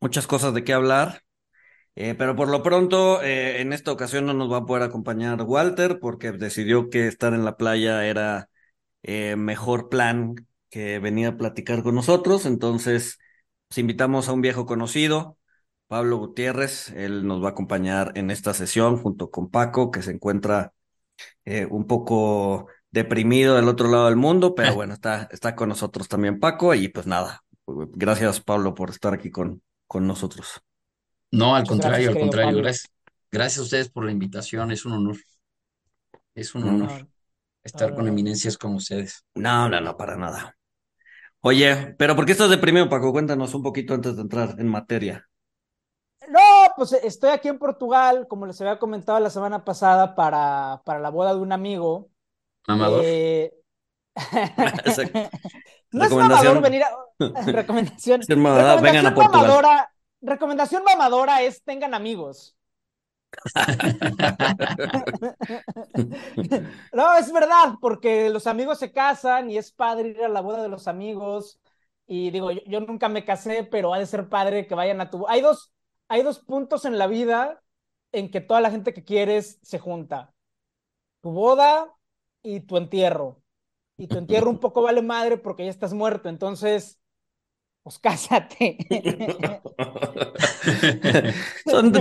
muchas cosas de qué hablar. Eh, pero por lo pronto, eh, en esta ocasión no nos va a poder acompañar Walter porque decidió que estar en la playa era eh, mejor plan que venir a platicar con nosotros. Entonces, pues, invitamos a un viejo conocido, Pablo Gutiérrez. Él nos va a acompañar en esta sesión junto con Paco, que se encuentra un poco deprimido del otro lado del mundo, pero bueno, está, está con nosotros también Paco y pues nada, gracias Pablo por estar aquí con, con nosotros. No, al contrario, al contrario, gracias. Gracias a ustedes por la invitación, es un honor. Es un honor estar con eminencias como ustedes. No, no, no, para nada. Oye, pero ¿por qué estás deprimido, Paco? Cuéntanos un poquito antes de entrar en materia. No, pues estoy aquí en Portugal, como les había comentado la semana pasada, para, para la boda de un amigo. Mamador. Eh... no es mamador venir a... Recomendación. vengan a Portugal. Mamadora, recomendación mamadora es tengan amigos. no, es verdad, porque los amigos se casan y es padre ir a la boda de los amigos. Y digo, yo, yo nunca me casé, pero ha de ser padre que vayan a tu. Hay dos, hay dos puntos en la vida en que toda la gente que quieres se junta: tu boda y tu entierro. Y tu entierro un poco vale madre porque ya estás muerto. Entonces, pues cásate.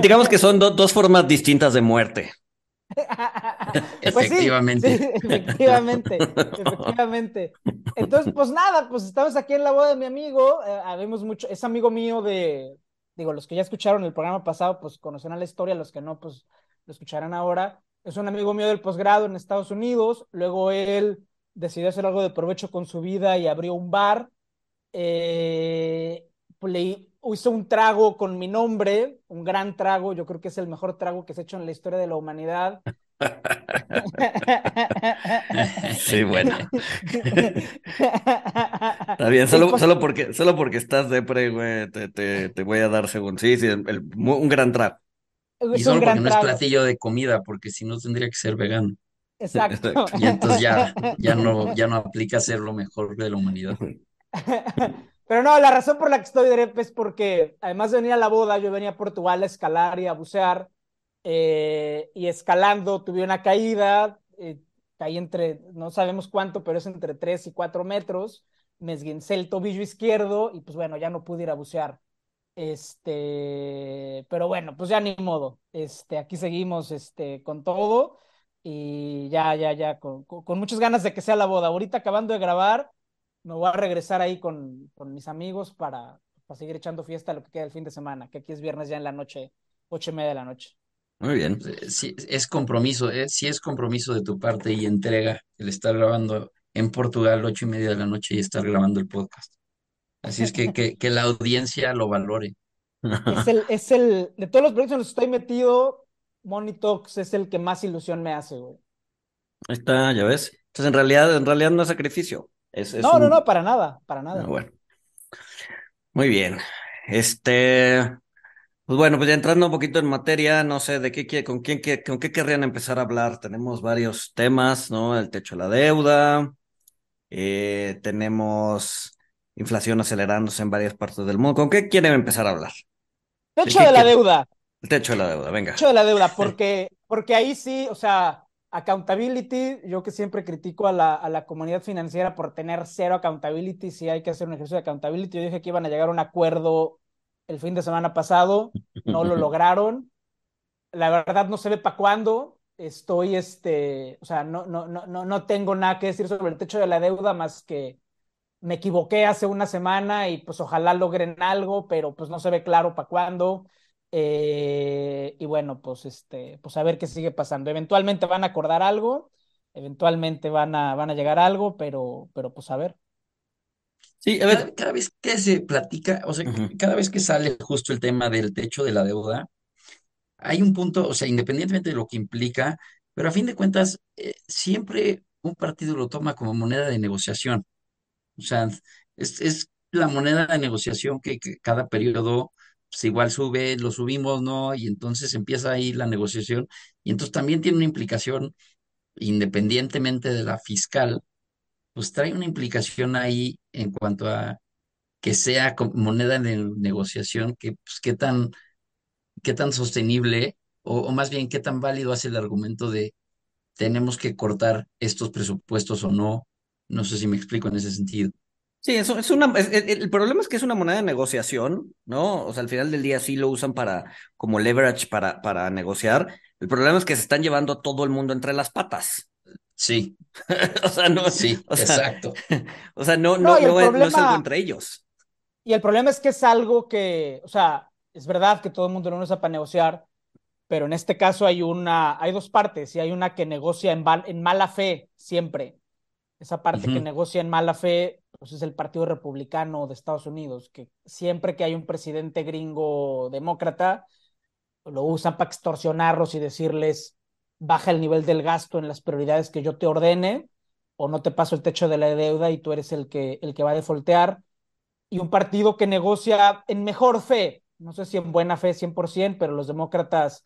digamos que son dos formas distintas de muerte. Pues efectivamente. efectivamente, efectivamente. Entonces, pues nada, pues estamos aquí en la boda de mi amigo. Eh, habemos mucho, es amigo mío de, digo, los que ya escucharon el programa pasado, pues conocerán la historia, los que no, pues lo escucharán ahora. Es un amigo mío del posgrado en Estados Unidos. Luego él decidió hacer algo de provecho con su vida y abrió un bar eh, le hizo un trago con mi nombre, un gran trago, yo creo que es el mejor trago que se ha hecho en la historia de la humanidad. Sí, bueno. Está bien, solo, solo, porque, solo porque estás depre, güey, te, te, te, voy a dar según. Sí, sí, un gran trago. Y solo porque no es platillo de comida, porque si no tendría que ser vegano. Exacto. Y entonces ya, ya, no, ya no aplica ser lo mejor de la humanidad. Pero no, la razón por la que estoy de es porque además de venir a la boda, yo venía a Portugal a escalar y a bucear. Eh, y escalando tuve una caída, eh, caí entre, no sabemos cuánto, pero es entre 3 y 4 metros. Me esguincé el tobillo izquierdo y pues bueno, ya no pude ir a bucear. Este, pero bueno, pues ya ni modo. Este, aquí seguimos este, con todo y ya, ya, ya, con, con muchas ganas de que sea la boda. Ahorita acabando de grabar, me voy a regresar ahí con, con mis amigos para, para, seguir echando fiesta lo que queda el fin de semana, que aquí es viernes ya en la noche, ocho y media de la noche. Muy bien. Sí, es compromiso, eh, sí es compromiso de tu parte y entrega el estar grabando en Portugal ocho y media de la noche y estar grabando el podcast. Así es que, que, que la audiencia lo valore. Es el, es el, de todos los proyectos en los que estoy metido, Talks es el que más ilusión me hace, güey. Ahí está, ya ves. Entonces, en realidad, en realidad no es sacrificio no, no, no, para nada, para nada. Ah, bueno. Muy bien. Este, pues bueno, pues ya entrando un poquito en materia, no sé de qué con quién con qué querrían empezar a hablar. Tenemos varios temas, ¿no? El techo de la deuda, eh, tenemos inflación acelerándose en varias partes del mundo. ¿Con qué quieren empezar a hablar? Techo de, la deuda. El techo de la deuda, venga. Techo de la deuda, porque, porque ahí sí, o sea, Accountability, yo que siempre critico a la, a la, comunidad financiera por tener cero accountability, si hay que hacer un ejercicio de accountability, yo dije que iban a llegar a un acuerdo el fin de semana pasado, no lo lograron, la verdad no se ve para cuándo, estoy, este, o sea, no, no, no, no tengo nada que decir sobre el techo de la deuda más que me equivoqué hace una semana y pues ojalá logren algo, pero pues no se ve claro para cuándo. Eh, y bueno, pues este, pues a ver qué sigue pasando. Eventualmente van a acordar algo, eventualmente van a, van a llegar a algo, pero, pero pues a ver. Sí, a ver. Cada, cada vez que se platica, o sea, cada vez que sale justo el tema del techo de la deuda, hay un punto, o sea, independientemente de lo que implica, pero a fin de cuentas, eh, siempre un partido lo toma como moneda de negociación. O sea, es, es la moneda de negociación que, que cada periodo, pues igual sube, lo subimos, ¿no? Y entonces empieza ahí la negociación. Y entonces también tiene una implicación, independientemente de la fiscal, pues trae una implicación ahí en cuanto a que sea moneda de negociación, que pues, qué tan, qué tan sostenible, o, o más bien qué tan válido hace el argumento de tenemos que cortar estos presupuestos o no. No sé si me explico en ese sentido. Sí, eso es una, es- el, el problema es que es una moneda de negociación, ¿no? O sea, al final del día sí lo usan para, como leverage para, para negociar. El problema es que se están llevando a todo el mundo entre las patas. Sí, O sea, no, sí, o sea, exacto. o sea, no, No, no, el no es, no es algo problema, entre ellos. y el problema es que es algo que, o sea, es verdad que todo el mundo lo usa para negociar, pero en este caso hay una, hay dos partes, y hay una que negocia en, en mala fe siempre. Esa parte que negocia en mala fe, pues es el Partido Republicano de Estados Unidos, que siempre que hay un presidente gringo demócrata, lo usan para extorsionarlos y decirles, baja el nivel del gasto en las prioridades que yo te ordene, o no te paso el techo de la deuda y tú eres el que, el que va a defoltear. Y un partido que negocia en mejor fe, no sé si en buena fe 100%, pero los demócratas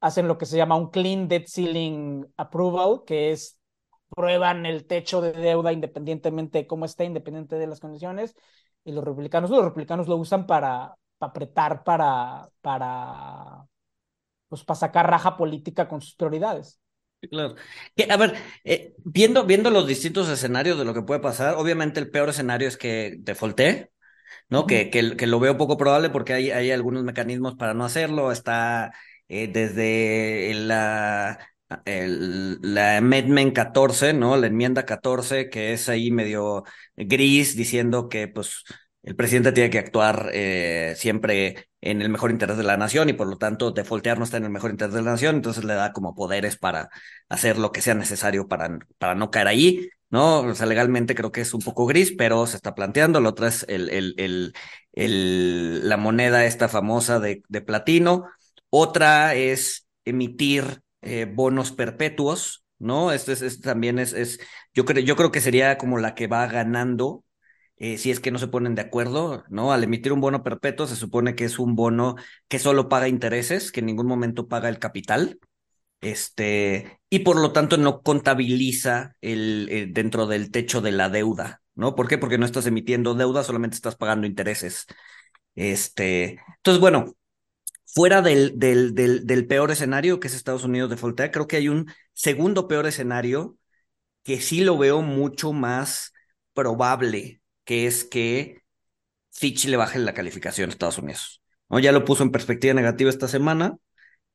hacen lo que se llama un clean debt ceiling approval, que es prueban el techo de deuda independientemente de cómo esté, independiente de las condiciones, y los republicanos, los republicanos lo usan para, para apretar, para, para, pues, para sacar raja política con sus prioridades. Claro. Que, a ver, eh, viendo, viendo los distintos escenarios de lo que puede pasar, obviamente el peor escenario es que defaulté, Uh ¿no? Que, que lo veo poco probable porque hay, hay algunos mecanismos para no hacerlo. Está eh, desde la, el, la Amendment 14, ¿no? La enmienda 14, que es ahí medio gris, diciendo que pues el presidente tiene que actuar eh, siempre en el mejor interés de la nación y por lo tanto defaultear no está en el mejor interés de la nación, entonces le da como poderes para hacer lo que sea necesario para, para no caer ahí. ¿no? O sea, legalmente creo que es un poco gris, pero se está planteando. La otra es el, el, el, el la moneda esta famosa de, de, platino. Otra es emitir eh, bonos perpetuos, ¿no? Este, es, este también es, es yo, creo, yo creo que sería como la que va ganando. Eh, si es que no se ponen de acuerdo, ¿no? Al emitir un bono perpetuo se supone que es un bono que solo paga intereses, que en ningún momento paga el capital, este, y por lo tanto no contabiliza el, dentro del techo de la deuda, ¿no? ¿Por qué? Porque no estás emitiendo deuda, solamente estás pagando intereses. Este, entonces, bueno, fuera del, del, del, del peor escenario, que es Estados Unidos defaultea, creo que hay un segundo peor escenario que sí lo veo mucho más probable, que es que Fitch le baje la calificación a Estados Unidos. ¿no? Ya lo puso en perspectiva negativa esta semana,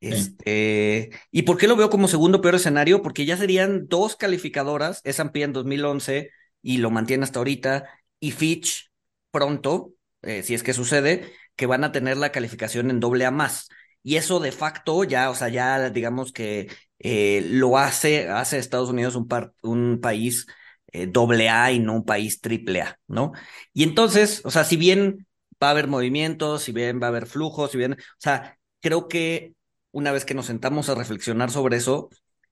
este, sí. ¿Y por qué lo veo como segundo peor escenario? Porque ya serían dos calificadoras, S&P en 2011 y lo mantiene hasta ahorita, y Fitch pronto, eh, si es que sucede, que van a tener la calificación en doble A más. Y eso de facto ya, o sea, ya digamos que eh, lo hace, hace Estados Unidos un, par, un país eh, doble A y no un país triple A, ¿no? Y entonces, o sea, si bien va a haber movimientos, si bien va a haber flujos, si bien, o sea, creo que una vez que nos sentamos a reflexionar sobre eso,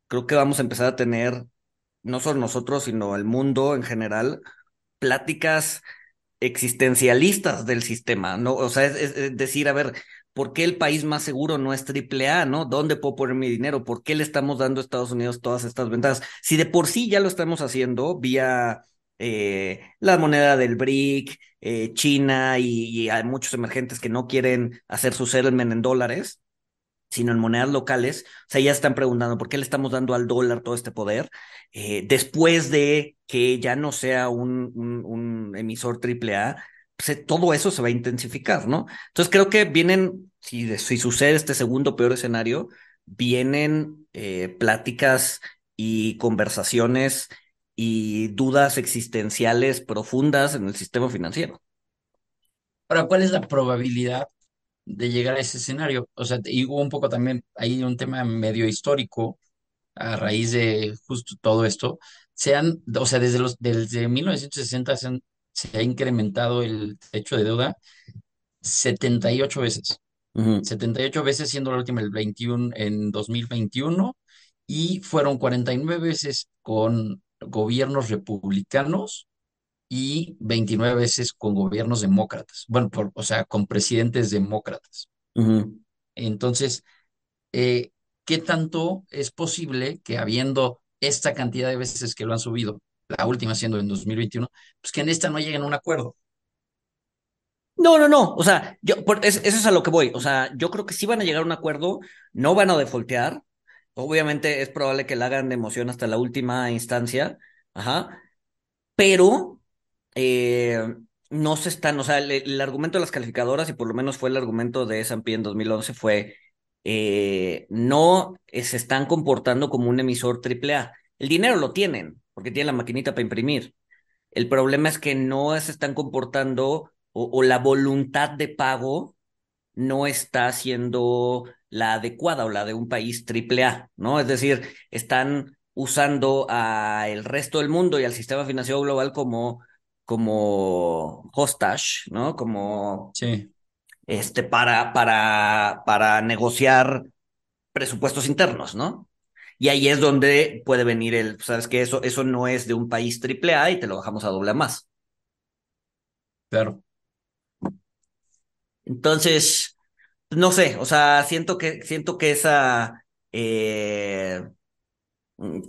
creo que vamos a empezar a tener, no solo nosotros, sino el mundo en general, pláticas existencialistas del sistema, ¿no? O sea, es, decir, a ver, ¿por qué el país más seguro no es triple A, ¿no? ¿Dónde puedo poner mi dinero? ¿Por qué le estamos dando a Estados Unidos todas estas ventajas? Si de por sí ya lo estamos haciendo vía eh, la moneda del BRIC, eh, China y, y, hay muchos emergentes que no quieren hacer su settlement en dólares, sino en monedas locales. O sea, ya están preguntando por qué le estamos dando al dólar todo este poder, eh, después de que ya no sea un, emisor triple A, pues, todo eso se va a intensificar, ¿no? Entonces creo que vienen, si, si sucede este segundo peor escenario, vienen eh, pláticas y conversaciones y dudas existenciales profundas en el sistema financiero. Ahora, ¿cuál es la probabilidad de llegar a ese escenario? O sea, y hubo un poco también ahí un tema medio histórico a raíz de justo todo esto. Se han, o sea, desde los desde 1960 se han, se ha incrementado el techo de deuda 78 veces. 78 veces siendo la última el 21 en 2021 y fueron 49 veces con gobiernos republicanos y 29 veces con gobiernos demócratas. Bueno, por, o sea, con presidentes demócratas. Entonces, eh, ¿qué tanto es posible que habiendo esta cantidad de veces que lo han subido, la última siendo en 2021, pues que en esta no lleguen a un acuerdo? No, no, no. O sea, yo, por, eso es a lo que voy. O sea, yo creo que sí van a llegar a un acuerdo, no van a defoltear. Obviamente es probable que la hagan de emoción hasta la última instancia. Ajá. Pero eh, no se están, o sea, el, argumento de las calificadoras, y por lo menos fue el argumento de S&P en 2011, fue eh, no se están comportando como un emisor AAA. El dinero lo tienen, porque tienen la maquinita para imprimir. El problema es que no se están comportando o, la voluntad de pago no está siendo la adecuada o la de un país triple A, ¿no? Es decir, están usando al resto del mundo y al sistema financiero global como, como hostage, ¿no? Como sí. este, para, para, para negociar presupuestos internos, ¿no? Y ahí es donde puede venir el, sabes que eso, eso no es de un país triple A y te lo bajamos a doble A más. Claro. Entonces, no sé, o sea, siento que, siento que esa, eh,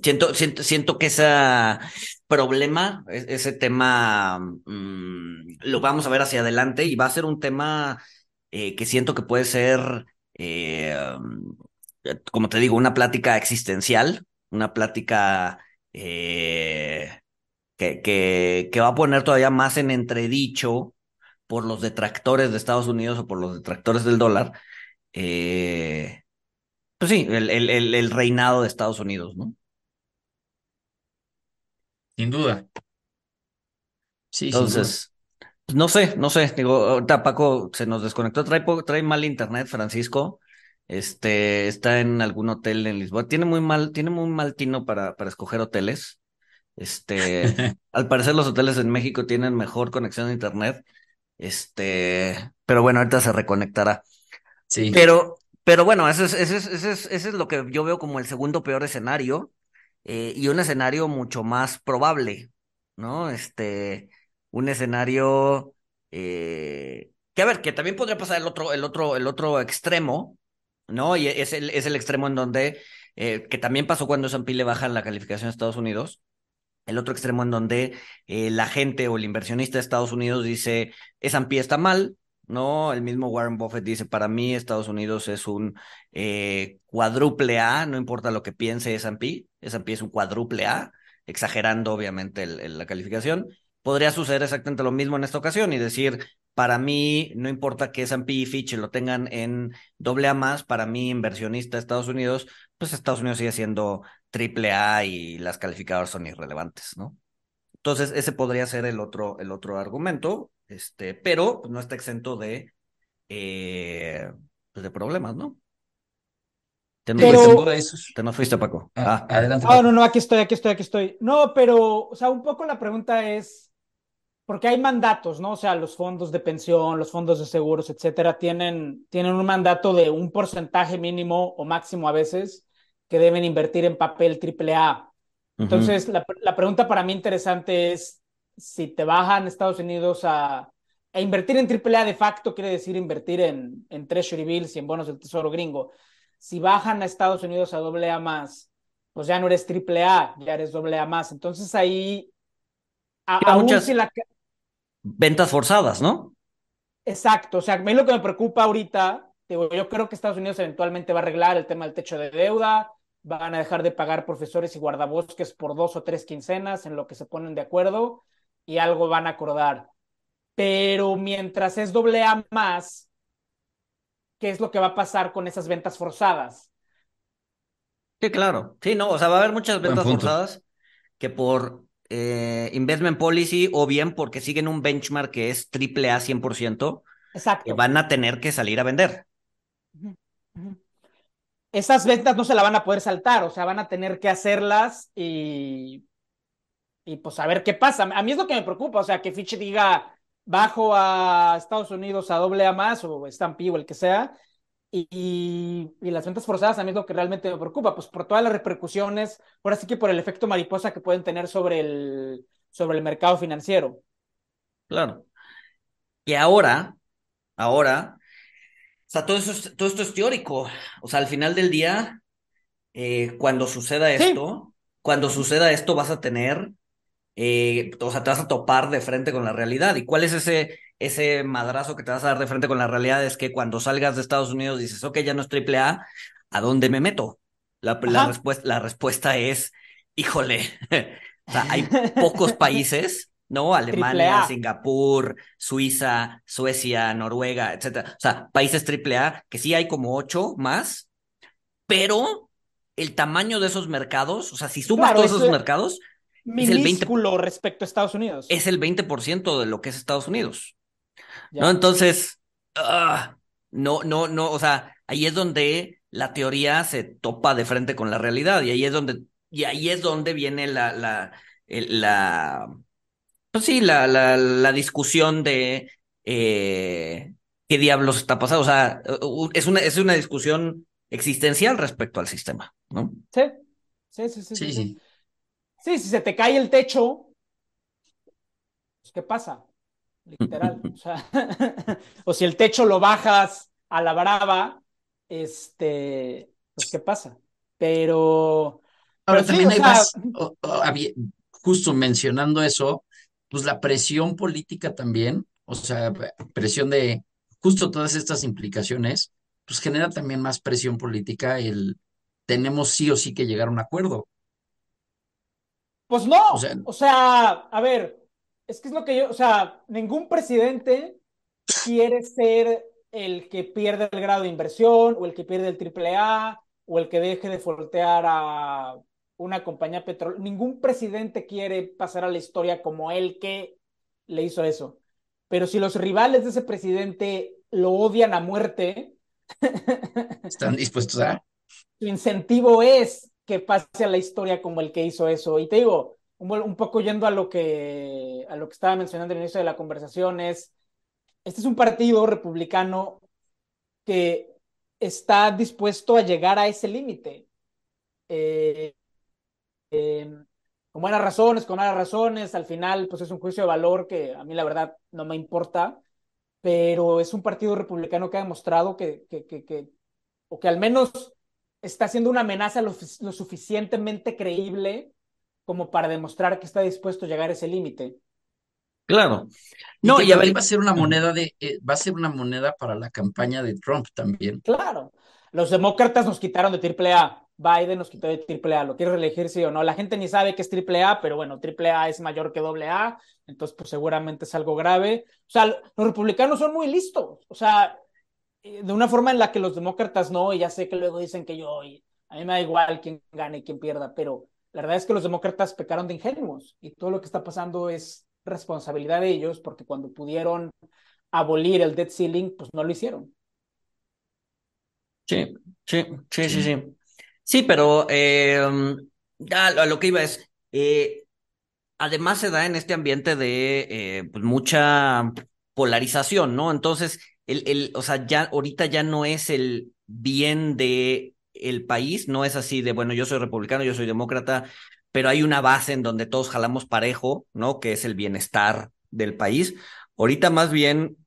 siento, siento, siento que ese problema, e, ese tema, mm, lo vamos a ver hacia adelante y va a ser un tema eh, que siento que puede ser, eh, como te digo, una plática existencial, una plática que, que, que va a poner todavía más en entredicho por los detractores de Estados Unidos o por los detractores del dólar, eh, pues sí, el, el, el, reinado de Estados Unidos, ¿no? Sin duda. Sí, Entonces, no sé, no sé, digo, ahorita Paco se nos desconectó, trae, trae mal internet, Francisco, este, está en algún hotel en Lisboa, tiene muy mal, tiene muy mal tino para, para escoger hoteles, este, al parecer los hoteles en México tienen mejor conexión a internet, este, pero bueno, ahorita se reconectará. Sí. Pero, pero bueno, ese es, ese es, ese es, ese es lo que yo veo como el segundo peor escenario eh, y un escenario mucho más probable, ¿no? Este, un escenario eh, que a ver, que también podría pasar el otro, el otro, el otro extremo, ¿no? Y es el, es el extremo en donde, eh, que también pasó cuando S&P le bajan la calificación a Estados Unidos, el otro extremo en donde la gente o el inversionista de Estados Unidos dice, S&P está mal, ¿no? El mismo Warren Buffett dice, para mí Estados Unidos es un eh, cuádruple A, no importa lo que piense S&P, S&P es un cuádruple A, exagerando obviamente la calificación. Podría suceder exactamente lo mismo en esta ocasión y decir, para mí, no importa que S&P y Fitch lo tengan en doble A más, para mí, inversionista de Estados Unidos, pues Estados Unidos sigue siendo triple A y las calificadoras son irrelevantes, ¿no? Entonces, ese podría ser el otro, el otro argumento, este, pero pues, no está exento de, eh, pues, de problemas, ¿no? Te pero... Te nos fuiste, Paco. Ah, ah. adelante. Ah, no, no, aquí estoy, aquí estoy, aquí estoy. No, pero, o sea, un poco la pregunta es, porque hay mandatos, ¿no? O sea, los fondos de pensión, los fondos de seguros, etcétera, tienen, tienen un mandato de un porcentaje mínimo o máximo a veces que deben invertir en papel AAA. Entonces, la, pregunta para mí interesante es, si te bajan Estados Unidos a, invertir en AAA de facto, quiere decir invertir en, en Treasury Bills y en bonos del Tesoro gringo. Si bajan a Estados Unidos a AA más, pues ya no eres AAA, ya eres AA más. Entonces ahí, aún si la... Ventas forzadas, ¿no? Exacto, o sea, a mí lo que me preocupa ahorita, digo, yo creo que Estados Unidos eventualmente va a arreglar el tema del techo de deuda, van a dejar de pagar profesores y guardabosques por dos o tres quincenas en lo que se ponen de acuerdo y algo van a acordar. Pero mientras es doble A más, ¿qué es lo que va a pasar con esas ventas forzadas? Sí, claro. Sí, no, o sea, va a haber muchas ventas forzadas que por eh, investment policy o bien porque siguen un benchmark que es triple A 100%, Exacto. van a tener que salir a vender esas ventas no se la van a poder saltar, o sea, van a tener que hacerlas y, y pues a ver qué pasa. A mí es lo que me preocupa, o sea, que Fitch diga bajo a Estados Unidos a doble A más o Stampy o el que sea, y, y, las ventas forzadas a mí es lo que realmente me preocupa, pues por todas las repercusiones, ahora sí que por el efecto mariposa que pueden tener sobre el, sobre el mercado financiero. Claro. Y ahora, ahora, o sea, todo, eso todo esto es teórico. O sea, al final del día, eh, cuando suceda esto, cuando suceda esto vas a tener, eh, o sea, te vas a topar de frente con la realidad. ¿Y cuál es ese ese madrazo que te vas a dar de frente con la realidad es que cuando salgas de Estados Unidos dices, ok, ya no es triple A, ¿a dónde me meto? La, respuesta, la respuesta es, híjole, o sea, hay pocos países, ¿no? Alemania, Singapur, Suiza, Suecia, Noruega, etcétera. O sea, países triple A, que sí hay como ocho más, pero el tamaño de esos mercados, o sea, si sumas todos esos mercados, es el 20% respecto a Estados Unidos. Es el 20% de lo que es Estados Unidos. ¿no? Entonces, ah, no, no, no, o sea, ahí es donde la teoría se topa de frente con la realidad y ahí es donde, y ahí es donde viene la, la, la, pues sí, la, la, la discusión de eh, qué diablos está pasando. O sea, es una, es una discusión existencial respecto al sistema, ¿no? Sí, sí, sí, sí. Sí, sí. sí si se te cae el techo, pues, ¿qué pasa? literal. o, sea, o si el techo lo bajas a la brava, este, pues qué pasa. Pero. Ahora también hay más, justo mencionando eso, pues la presión política también, o sea, presión de justo todas estas implicaciones, pues genera también más presión política el tenemos sí o sí que llegar a un acuerdo. Pues no, o sea a ver, es que es lo que yo, o sea, ningún presidente quiere ser el que pierde el grado de inversión o el que pierde el triple A o el que deje de voltear a una compañía petrolera. Ningún presidente quiere pasar a la historia como el que le hizo eso. Pero si los rivales de ese presidente lo odian a muerte, están dispuestos a. Su incentivo es que pase a la historia como el que hizo eso. Y te digo, un, poco yendo a lo que a lo que estaba mencionando al inicio de la conversación es este es un partido republicano que está dispuesto a llegar a ese límite. Eh, em, con buenas razones, con malas razones, al final pues es un juicio de valor que a mí la verdad no me importa, pero es un partido republicano que ha demostrado que, que, que, o que al menos está haciendo una amenaza lo, lo suficientemente creíble como para demostrar que está dispuesto a llegar a ese límite. Claro. No, y, a ver, va a ser una moneda de, eh, va a ser una moneda para la campaña de Trump también. Claro. Los demócratas nos quitaron de triple A. Biden nos quitó de triple A. ¿Lo quiere reelegir sí o no? La gente ni sabe que es triple A, pero bueno, triple A es mayor que doble A, entonces pues seguramente es algo grave. O sea, los republicanos son muy listos. O sea, de una forma en la que los demócratas no, y ya sé que luego dicen que yo, y a mí me da igual quién gane y quién pierda, pero la verdad es que los demócratas pecaron de ingenuos y todo lo que está pasando es responsabilidad de ellos porque cuando pudieron abolir el debt ceiling, pues no lo hicieron. Sí, sí, sí, sí, sí. Sí, pero eh, a lo que iba es, eh, además se da en este ambiente de eh, pues mucha polarización, ¿no? Entonces, el, el, o sea, ya ahorita ya no es el bien de el país no es así de, bueno, yo soy republicano, yo soy demócrata, pero hay una base en donde todos jalamos parejo, ¿no? Que es el bienestar del país. Ahorita más bien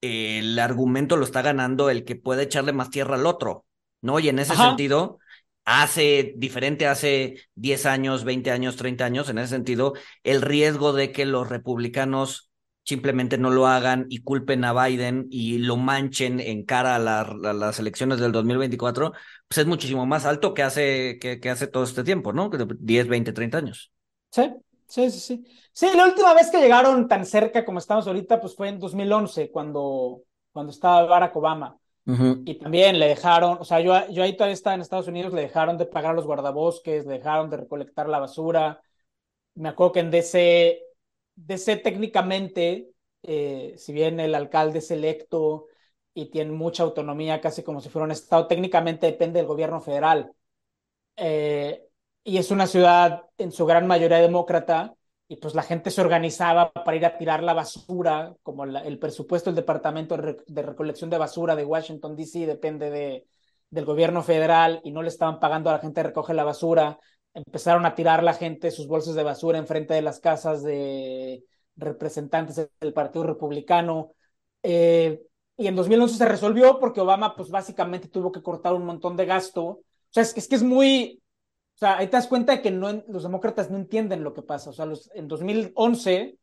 el argumento lo está ganando el que puede echarle más tierra al otro, ¿no? Y en ese sentido, hace diferente hace 10 años, 20 años, 30 años, en ese sentido, el riesgo de que los republicanos simplemente no lo hagan y culpen a Biden y lo manchen en cara a, las elecciones del 2024, pues es muchísimo más alto que hace, que, hace todo este tiempo, ¿no? 10, 20, 30 años. Sí, sí, sí, sí. Sí, la última vez que llegaron tan cerca como estamos ahorita, pues fue en 2011, cuando, cuando estaba Barack Obama. Y también le dejaron, o sea, yo, yo ahí todavía estaba en Estados Unidos, le dejaron de pagar los guardabosques, le dejaron de recolectar la basura. Me acuerdo que en DC DC técnicamente, eh, si bien el alcalde es electo y tiene mucha autonomía, casi como si fuera un estado, técnicamente depende del gobierno federal. Eh, y es una ciudad en su gran mayoría demócrata. y pues la gente se organizaba para ir a tirar la basura, como el presupuesto del Departamento de, Recolección de Basura de Washington, D.C. depende de, del gobierno federal y no le estaban pagando a la gente que recoge la basura, empezaron a tirar la gente sus bolsas de basura enfrente de las casas de representantes del Partido Republicano. Eh, y en 2011 se resolvió porque Obama pues básicamente tuvo que cortar un montón de gasto. O sea, es, es que es muy, o sea, ahí te das cuenta de que no, los demócratas no entienden lo que pasa. O sea, los, en 2011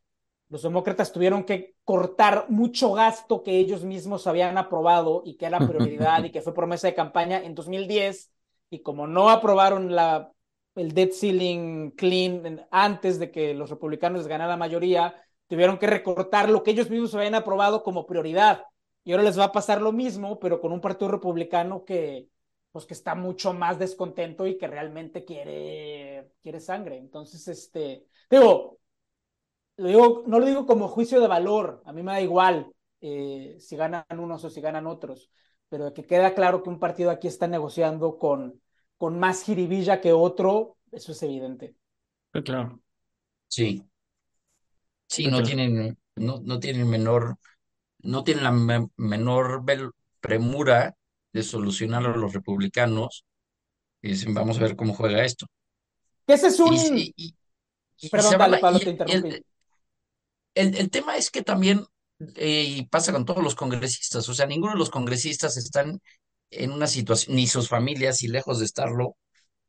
los demócratas tuvieron que cortar mucho gasto que ellos mismos habían aprobado y que era prioridad y que fue promesa de campaña en 2010. Y como no aprobaron la, el debt ceiling clean antes de que los republicanos les la mayoría, tuvieron que recortar lo que ellos mismos habían aprobado como prioridad. Y ahora les va a pasar lo mismo, pero con un partido republicano que, pues que está mucho más descontento y que realmente quiere, quiere sangre. Entonces, este, digo, lo digo, no lo digo como juicio de valor, a mí me da igual eh, si ganan unos o si ganan otros, pero que queda claro que un partido aquí está negociando con, con más jiribilla que otro, eso es evidente. claro. Sí. Sí, no tienen, no, no tienen menor, no tienen la menor premura de solucionarlo a los republicanos y dicen, vamos a ver cómo juega esto. ese es un... Perdón, Pablo, te interrumpí. El, el, tema es que también, eh, y pasa con todos los congresistas, o sea, ninguno de los congresistas están en una situación, ni sus familias, y lejos de estarlo,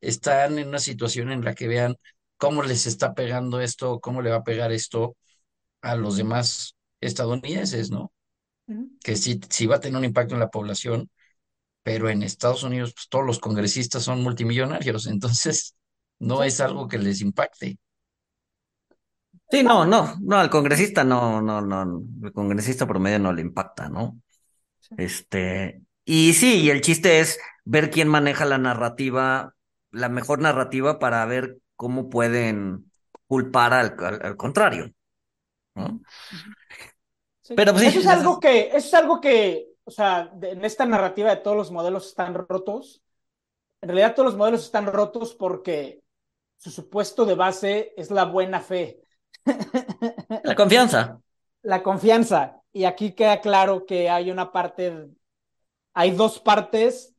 están en una situación en la que vean cómo les está pegando esto, cómo le va a pegar esto a los demás estadounidenses, ¿no? Que sí, sí va a tener un impacto en la población, pero en Estados Unidos pues, todos los congresistas son multimillonarios, entonces no es algo que les impacte. Sí, no, no, no, al congresista no, no, no, el congresista promedio no le impacta, ¿no? Este, y sí, y el chiste es ver quién maneja la narrativa, la mejor narrativa para ver cómo pueden culpar al, contrario, ¿no? Pero pues, sí, eso es algo que, eso es algo que o sea, en esta narrativa de todos los modelos están rotos, en realidad todos los modelos están rotos porque su supuesto de base es la buena fe. La confianza. La confianza. Y aquí queda claro que hay una parte, hay dos partes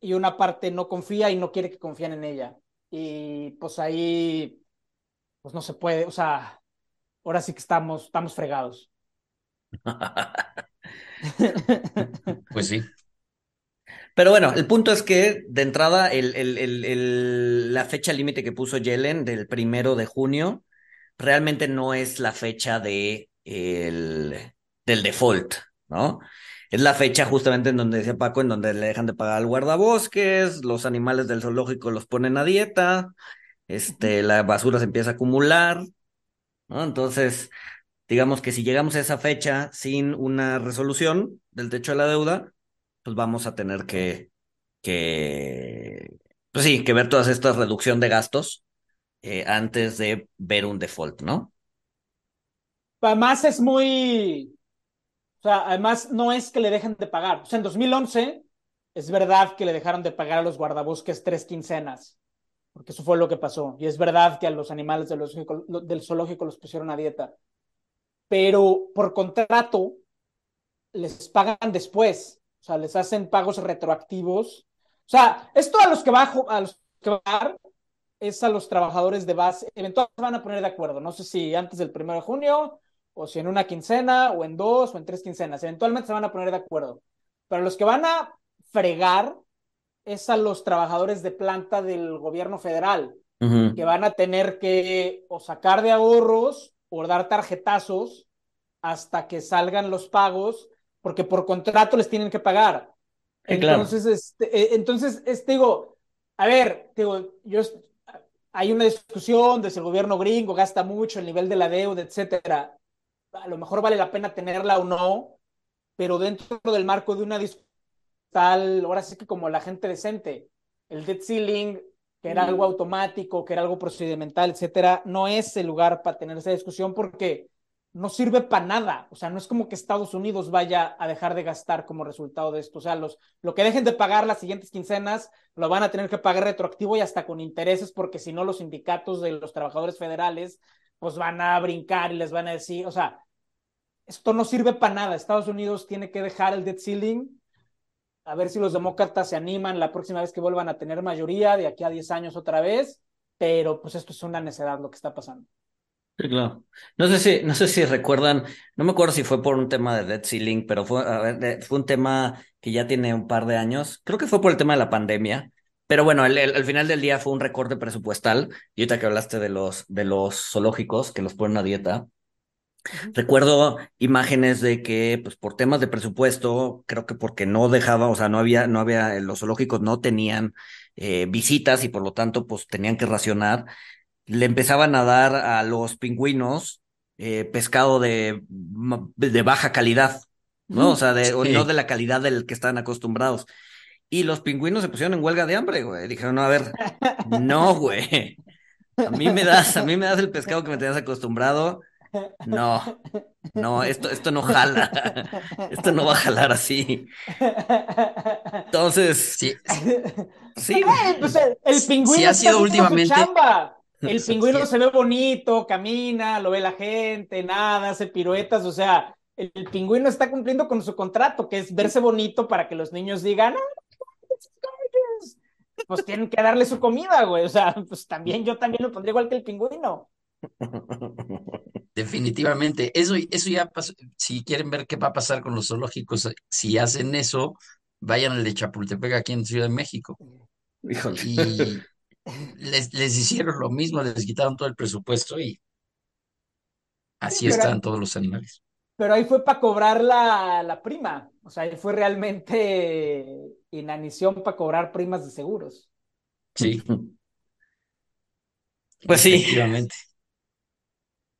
y una parte no confía y no quiere que confíen en ella. Y pues ahí, pues no se puede, o sea, ahora sí que estamos, estamos fregados. Pues sí. Pero bueno, el punto es que de entrada el, la fecha límite que puso Yellen del primero de junio realmente no es la fecha de el, del default, ¿no? Es la fecha justamente en donde decía Paco, en donde le dejan de pagar al guardabosques, los animales del zoológico los ponen a dieta, este, la basura se empieza a acumular, ¿no? Entonces, digamos que si llegamos a esa fecha sin una resolución del techo de la deuda, pues vamos a tener que, que pues sí, que ver todas estas reducción de gastos eh, antes de ver un default, ¿no? Además es muy, sea, además no es que le dejen de pagar. O sea, en 2011 es verdad que le dejaron de pagar a los guardabosques tres quincenas, porque eso fue lo que pasó. Y es verdad que a los animales del zoológico, los pusieron a dieta pero por contrato les pagan después, o sea, les hacen pagos retroactivos. O sea, esto a los que va a, los que es a los trabajadores de base. Eventualmente van a poner de acuerdo. No sé si antes del primero de junio, o si en una quincena, o en dos, o en tres quincenas. Eventualmente se van a poner de acuerdo. Pero los que van a fregar es a los trabajadores de planta del gobierno federal, que van a tener que o sacar de ahorros por dar tarjetazos hasta que salgan los pagos, porque por contrato les tienen que pagar. entonces, este, eh, entonces, este, digo, a ver, digo, yo hay una discusión de si el gobierno gringo gasta mucho, el nivel de la deuda, etcétera. A lo mejor vale la pena tenerla o no, pero dentro del marco de una discusión tal, ahora sí que como la gente decente, el debt ceiling que era algo automático, que era algo procedimental, etcétera, no es el lugar para tener esa discusión porque no sirve para nada. O sea, no es como que Estados Unidos vaya a dejar de gastar como resultado de esto. O sea, los, lo que dejen de pagar las siguientes quincenas lo van a tener que pagar retroactivo y hasta con intereses, porque si no, los sindicatos de los trabajadores federales pues van a brincar y les van a decir, o sea, esto no sirve para nada. Estados Unidos tiene que dejar el debt ceiling, a ver si los demócratas se animan la próxima vez que vuelvan a tener mayoría, de aquí a 10 años otra vez, pero pues esto es una necedad lo que está pasando. Sí, claro. No sé si, no sé si recuerdan, no me acuerdo si fue por un tema de debt ceiling, pero fue, a ver, fue un tema que ya tiene un par de años. Creo que fue por el tema de la pandemia. Pero bueno, al final del día fue un recorte presupuestal. Y ahorita que hablaste de los, de los zoológicos que los ponen a dieta, Recuerdo imágenes de que, pues, por temas de presupuesto, creo que porque no dejaba, o sea, no había, no había, los zoológicos no tenían eh, visitas y por lo tanto, pues, tenían que racionar. Le empezaban a dar a los pingüinos eh, pescado de, de baja calidad, ¿no? O sea, de, no de la calidad del que estaban acostumbrados. Y los pingüinos se pusieron en huelga de hambre, güey. Dijeron, no, a ver, no, güey. A mí me das, a mí me das el pescado que me tenías acostumbrado. No, no, esto, esto no jala. Esto no va a jalar así. Entonces, sí, sí. Pues el, pingüino ha sido últimamente. El pingüino se ve bonito, camina, lo ve la gente, nada, hace piruetas, o sea, el, pingüino está cumpliendo con su contrato, que es verse bonito para que los niños digan, pues tienen que darle su comida, güey. O sea, pues también yo también lo pondría igual que el pingüino. Definitivamente. Eso, eso ya pasó. Si quieren ver qué va a pasar con los zoológicos, si hacen eso, vayan al de Chapultepec aquí en Ciudad de México. Y les, les hicieron lo mismo, les quitaron todo el presupuesto y así están todos los animales. Pero ahí fue para cobrar la, la prima. O sea, ahí fue realmente inanición para cobrar primas de seguros. Sí. Pues sí.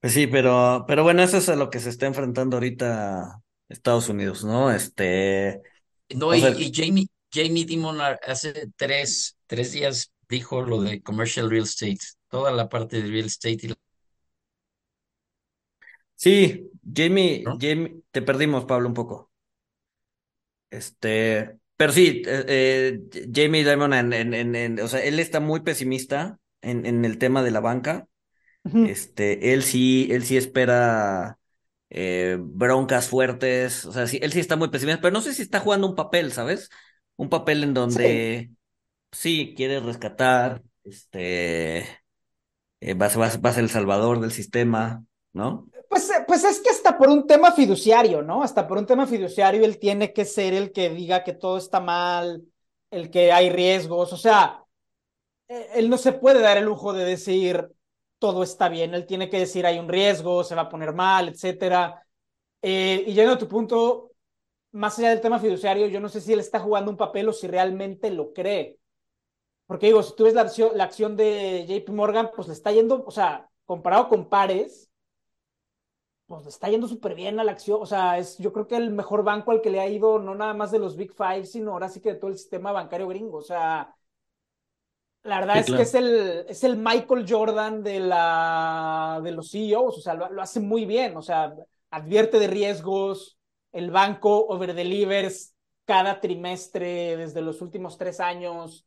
Pues sí, pero, pero bueno, eso es a lo que se está enfrentando ahorita Estados Unidos, ¿no? Este. No, y, Jamie, Jamie Dimon hace tres, tres días dijo lo de commercial real estate, toda la parte de real estate. Sí, Jamie, Jamie, te perdimos, Pablo, un poco. Este, pero sí, eh, eh, Jamie Dimon, en, en, en, o sea, él está muy pesimista en, en el tema de la banca. Este, él sí, él sí espera eh, broncas fuertes, o sea, sí, él sí está muy pesimista, pero no sé si está jugando un papel, ¿sabes? Un papel en donde sí, quiere rescatar, este, eh, va, va, va a ser el salvador del sistema, ¿no? Pues, eh, pues es que hasta por un tema fiduciario, ¿no? Hasta por un tema fiduciario él tiene que ser el que diga que todo está mal, el que hay riesgos, o sea, e, él no se puede dar el lujo de decir todo está bien, él tiene que decir hay un riesgo, se va a poner mal, etcétera. Eh, y llegando a tu punto, más allá del tema fiduciario, yo no sé si él está jugando un papel o si realmente lo cree. Porque digo, si tú ves la acción, de JP Morgan, pues le está yendo, o sea, comparado con pares, pues le está yendo súper bien a la acción. O sea, es yo creo que el mejor banco al que le ha ido, no nada más de los Big Five, sino ahora sí que de todo el sistema bancario gringo. O sea, la verdad es que es el, es el Michael Jordan de, la, de los CEOs. O sea, lo, lo hace muy bien. O sea, advierte de riesgos. El banco over delivers cada trimestre desde los últimos tres años.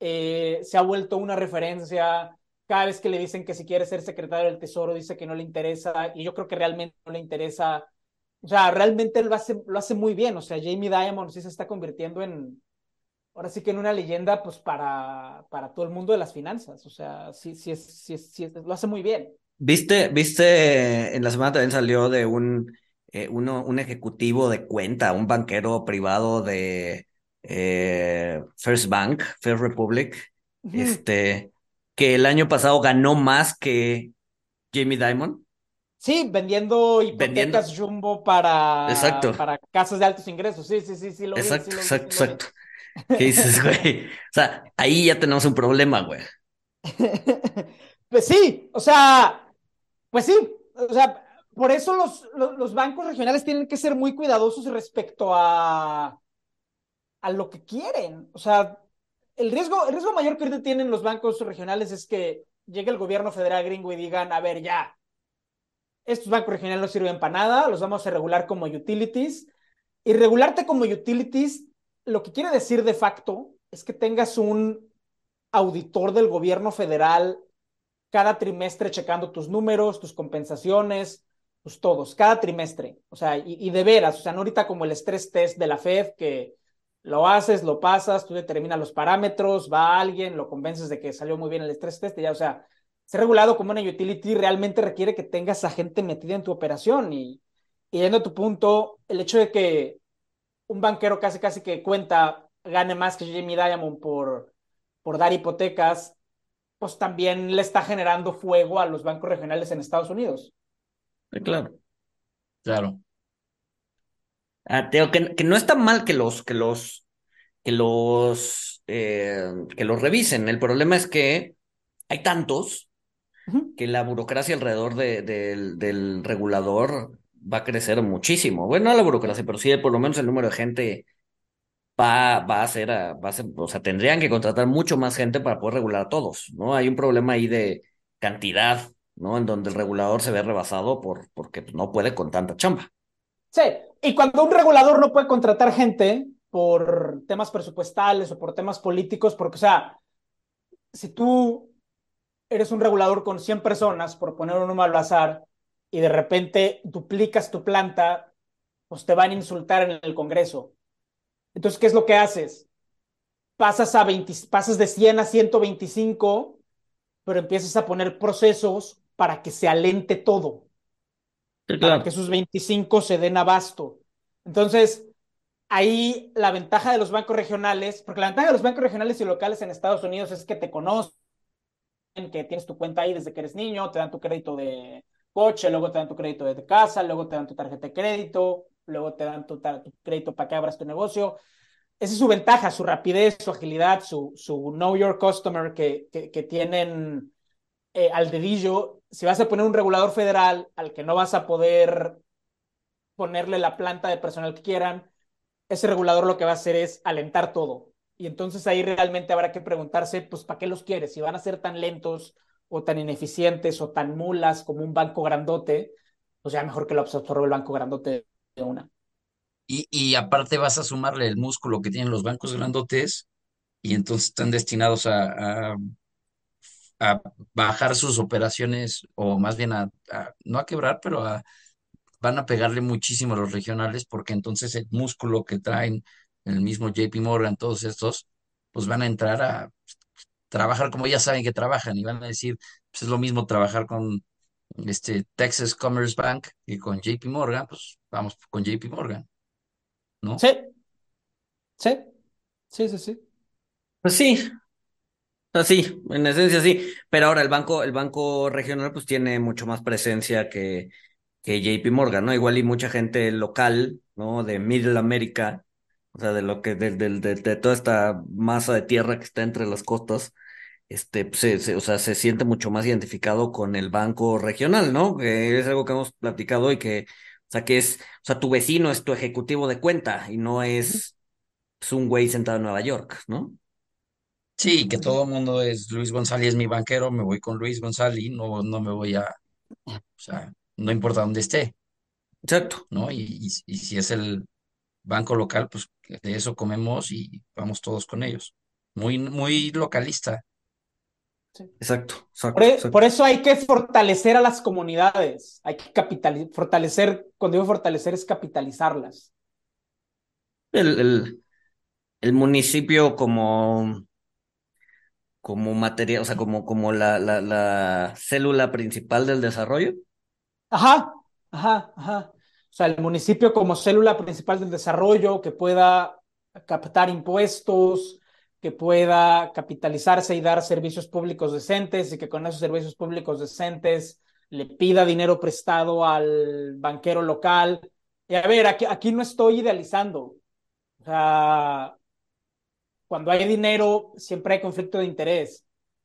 Eh, se ha vuelto una referencia cada vez que le dicen que si quiere ser secretario del Tesoro, dice que no le interesa, y yo creo que realmente no le interesa. O sea, realmente lo hace, lo hace muy bien. O sea, Jamie Diamond sí se está convirtiendo en, ahora sí que en una leyenda, pues para, para todo el mundo de las finanzas. O sea, sí, sí, es, sí, sí lo hace muy bien. ¿Viste, viste, en la semana también salió de un, eh, uno, un ejecutivo de cuenta, un banquero privado de eh, First Bank, First Republic, este que el año pasado ganó más que Jamie Dimon. Sí, vendiendo hipotecas jumbo para, exacto. para casas de altos ingresos. Sí, sí, sí, sí. Lo exacto, vi, sí, exacto, exacto. ¿Qué dices, güey? O sea, ahí ya tenemos un problema, güey. pues sí, o sea, pues sí, o sea, por eso los, los, bancos regionales tienen que ser muy cuidadosos respecto a, a lo que quieren. O sea, el riesgo, el riesgo mayor que ahorita tienen los bancos regionales es que llegue el gobierno federal gringo y digan, a ver, ya, estos bancos regionales no sirven para nada, los vamos a regular como utilities. Y regularte como utilities, lo que quiere decir de facto es que tengas un auditor del gobierno federal cada trimestre checando tus números, tus compensaciones, tus todos, cada trimestre. O sea, y, de veras, o sea, no ahorita como el stress test de la Fed que lo haces, lo pasas, tú determinas los parámetros, va alguien, lo convences de que salió muy bien el stress test, y ya, o sea, ser regulado como una utility realmente requiere que tengas a gente metida en tu operación y, y yendo a tu punto, el hecho de que un banquero casi casi que cuenta gane más que Jamie Diamond por, por dar hipotecas, pues también le está generando fuego a los bancos regionales en Estados Unidos. claro. Claro. Ah, que, que, no está mal que los, que los, que los, eh, que los revisen. El problema es que hay tantos que la burocracia alrededor de, del regulador va a crecer muchísimo. Bueno, no la burocracia, pero sí por lo menos el número de gente va, va a ser, va a ser, o sea, tendrían que contratar mucho más gente para poder regular a todos, ¿no? Hay un problema ahí de cantidad, ¿no? En donde el regulador se ve rebasado por, porque no puede con tanta chamba. Sí, y cuando un regulador no puede contratar gente por temas presupuestales o por temas políticos, porque, o sea, si tú eres un regulador con 100 personas, por poner un número al azar, y de repente duplicas tu planta, pues te van a insultar en el Congreso. Entonces, ¿qué es lo que haces? Pasas, a 20, pasas de 100 a 125, pero empiezas a poner procesos para que se alente todo. Para que sus 25 se den abasto. Entonces, ahí la ventaja de los bancos regionales, porque la ventaja de los bancos regionales y locales en Estados Unidos es que te conocen, que tienes tu cuenta ahí desde que eres niño, te dan tu crédito de coche, luego te dan tu crédito de casa, luego te dan tu tarjeta de crédito, luego te dan tu, crédito para que abras tu negocio. Esa es su ventaja, su rapidez, su agilidad, su, su know your customer que, que, tienen eh, al dedillo. Si vas a poner un regulador federal al que no vas a poder ponerle la planta de personal que quieran, ese regulador lo que va a hacer es alentar todo. Y entonces ahí realmente habrá que preguntarse, pues, ¿para qué los quieres? Si van a ser tan lentos o tan ineficientes o tan mulas como un banco grandote, pues ya mejor que lo absorbe el banco grandote de una. Y, aparte vas a sumarle el músculo que tienen los bancos grandotes y entonces están destinados a, a, bajar sus operaciones o más bien a, no a quebrar, pero a, van a pegarle muchísimo a los regionales porque entonces el músculo que traen el mismo JP Morgan, todos estos, pues van a entrar a trabajar como ya saben que trabajan y van a decir, pues es lo mismo trabajar con este Texas Commerce Bank y con JP Morgan, pues vamos con JP Morgan, ¿no? Sí, sí, sí, sí, sí. Pues sí, así, en esencia sí, pero ahora el banco, el banco regional pues tiene mucho más presencia que, que JP Morgan, ¿no? Igual y mucha gente local, ¿no? De Middle America, o sea, de lo que, de, de, de, toda esta masa de tierra que está entre las costas, este, pues, se, o sea, se siente mucho más identificado con el banco regional, ¿no? Que es algo que hemos platicado y que, o sea, que es, o sea, tu vecino es tu ejecutivo de cuenta y no es, es un güey sentado en Nueva York, ¿no? Sí, que todo el mundo es Luis González, es mi banquero, me voy con Luis González, no, no me voy a, o sea, no importa dónde esté. Exacto. ¿No? Y, y, y si es el, banco local, pues de eso comemos y vamos todos con ellos. Muy, muy localista. Exacto, e, por, eso hay que fortalecer a las comunidades, hay que capitalizar, fortalecer, cuando digo fortalecer es capitalizarlas. El, el, el municipio como, como materia, o sea, como, como la, la, la célula principal del desarrollo. Ajá, ajá, ajá. O sea, el municipio como célula principal del desarrollo, que pueda captar impuestos, que pueda capitalizarse y dar servicios públicos decentes y que con esos servicios públicos decentes le pida dinero prestado al banquero local. Y a ver, aquí, aquí no estoy idealizando. O sea, cuando hay dinero siempre hay conflicto de interés,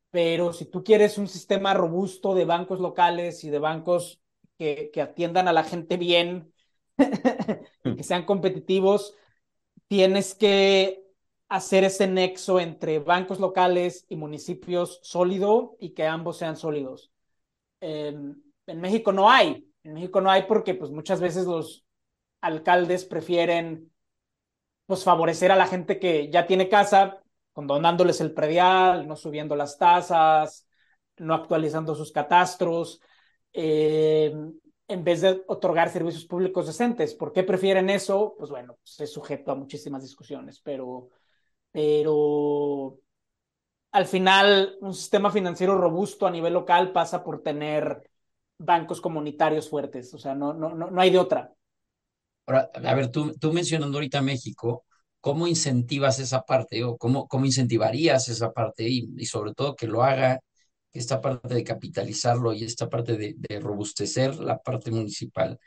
pero si tú quieres un sistema robusto de bancos locales y de bancos que, que atiendan a la gente bien que sean competitivos, tienes que hacer ese nexo entre bancos locales y municipios sólido y que ambos sean sólidos. en México no hay, en México no hay porque pues muchas veces los alcaldes prefieren pues favorecer a la gente que ya tiene casa, condonándoles el predial, no subiendo las tasas, no actualizando sus catastros, eh, en vez de otorgar servicios públicos decentes. ¿Por qué prefieren eso? Pues bueno, se es sujeto a muchísimas discusiones, pero, pero al final un sistema financiero robusto a nivel local pasa por tener bancos comunitarios fuertes, o sea, no, no, no, no hay de otra. Ahora, a ver, tú, tú mencionando ahorita México, ¿cómo incentivas esa parte o cómo, cómo incentivarías esa parte y, y sobre todo que lo haga esta parte de capitalizarlo y esta parte de, de, robustecer la parte municipal,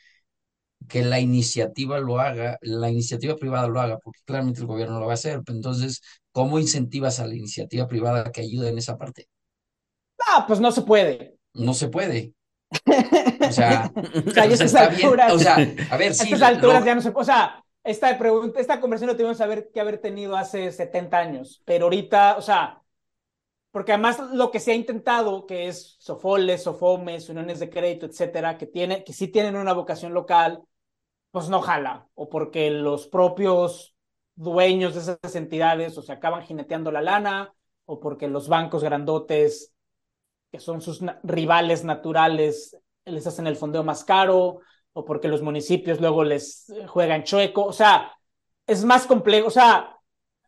que la iniciativa lo haga, la iniciativa privada lo haga, porque claramente el gobierno lo va a hacer. Entonces, ¿cómo incentivas a la iniciativa privada que ayude en esa parte? Ah, pues no se puede. No se puede. O sea, o sea, pues está bien. O sea, a ver, sí. estas alturas lo- ya no se puede. O sea, esta, pregunta, esta conversación lo tuvimos que haber tenido hace 70 años, pero ahorita, o sea, porque además lo que se ha intentado, que es Sofoles, Sofomes, uniones de crédito, etcétera, que, tiene, que sí tienen una vocación local, pues no jala, o porque los propios dueños de esas entidades o se acaban jineteando la lana, o porque los bancos grandotes, que son sus rivales naturales, les hacen el fondeo más caro, o porque los municipios luego les eh, juegan chueco, o sea, es más complejo, o sea,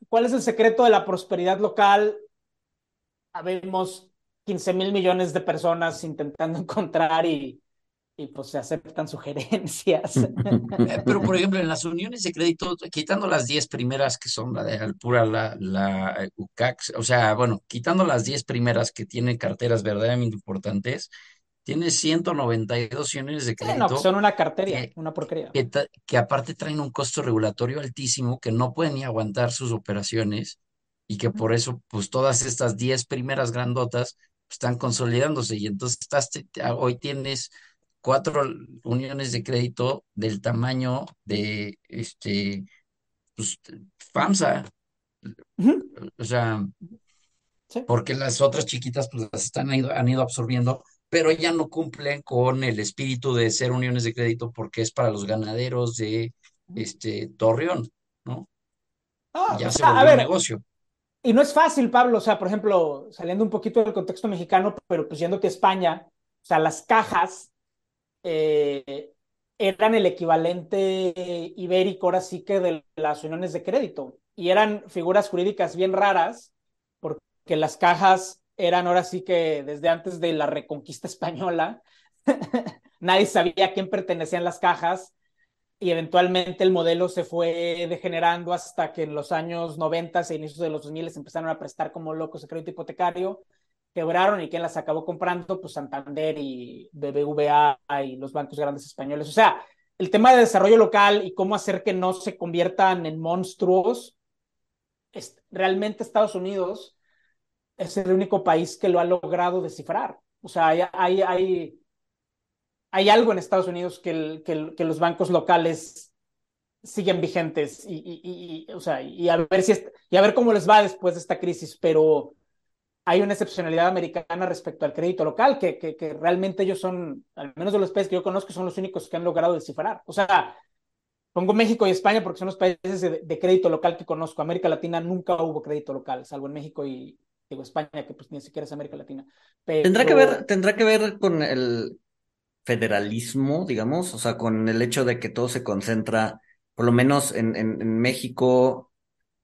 ¿cuál es el secreto de la prosperidad local? Habemos 15 mil millones de personas intentando encontrar y, y pues se aceptan sugerencias. Pero, por ejemplo, en las uniones de crédito, quitando las 10 primeras que son la de Alpura, la, la eh, UCAX, o sea, bueno, quitando las 10 primeras que tienen carteras verdaderamente importantes, tienes 192 uniones de Sí, no, crédito que son una cartería, que, una porquería. que, que aparte traen un costo regulatorio altísimo, que no pueden ni aguantar sus operaciones y que por eso, pues todas estas 10 primeras grandotas están consolidándose y entonces estás, hoy tienes cuatro uniones de crédito del tamaño de este pues, FAMSA, o sea, sí. porque las otras chiquitas pues las están han ido absorbiendo, pero ya no cumplen con el espíritu de ser uniones de crédito porque es para los ganaderos de este Torreón, ¿no? Ah, Ya o se sea, a volvió un ver, negocio. Y no es fácil, Pablo, o sea, por ejemplo, saliendo un poquito del contexto mexicano, pero pues yéndote a España, o sea, las cajas eh, eran el equivalente ibérico, ahora sí que de las uniones de crédito, y eran figuras jurídicas bien raras, porque las cajas eran ahora sí que desde antes de la reconquista española, nadie sabía a quién pertenecían las cajas, y eventualmente el modelo se fue degenerando hasta que en los años 90 e inicios de los 2000 se empezaron a prestar como locos el crédito hipotecario, quebraron y quién las acabó comprando, pues Santander y BBVA y los bancos grandes españoles. O sea, el tema de desarrollo local y cómo hacer que no se conviertan en monstruos, es, realmente Estados Unidos es el único país que lo ha logrado descifrar. O sea, hay, hay hay algo en Estados Unidos que, el, que, el, que los bancos locales siguen vigentes y, y, y, o sea, y, a ver si y a ver cómo les va después de esta crisis, pero hay una excepcionalidad americana respecto al crédito local, que, que, que realmente ellos son, al menos de los países que yo conozco, son los únicos que han logrado descifrar. O sea, pongo México y España porque son los países de, de crédito local que conozco. América Latina nunca hubo crédito local, salvo en México y digo España, que pues ni siquiera es América Latina. Pero... ¿Tendrá que ver, tendrá que ver con el federalismo, digamos, o sea, con el hecho de que todo se concentra, por lo menos en, México, o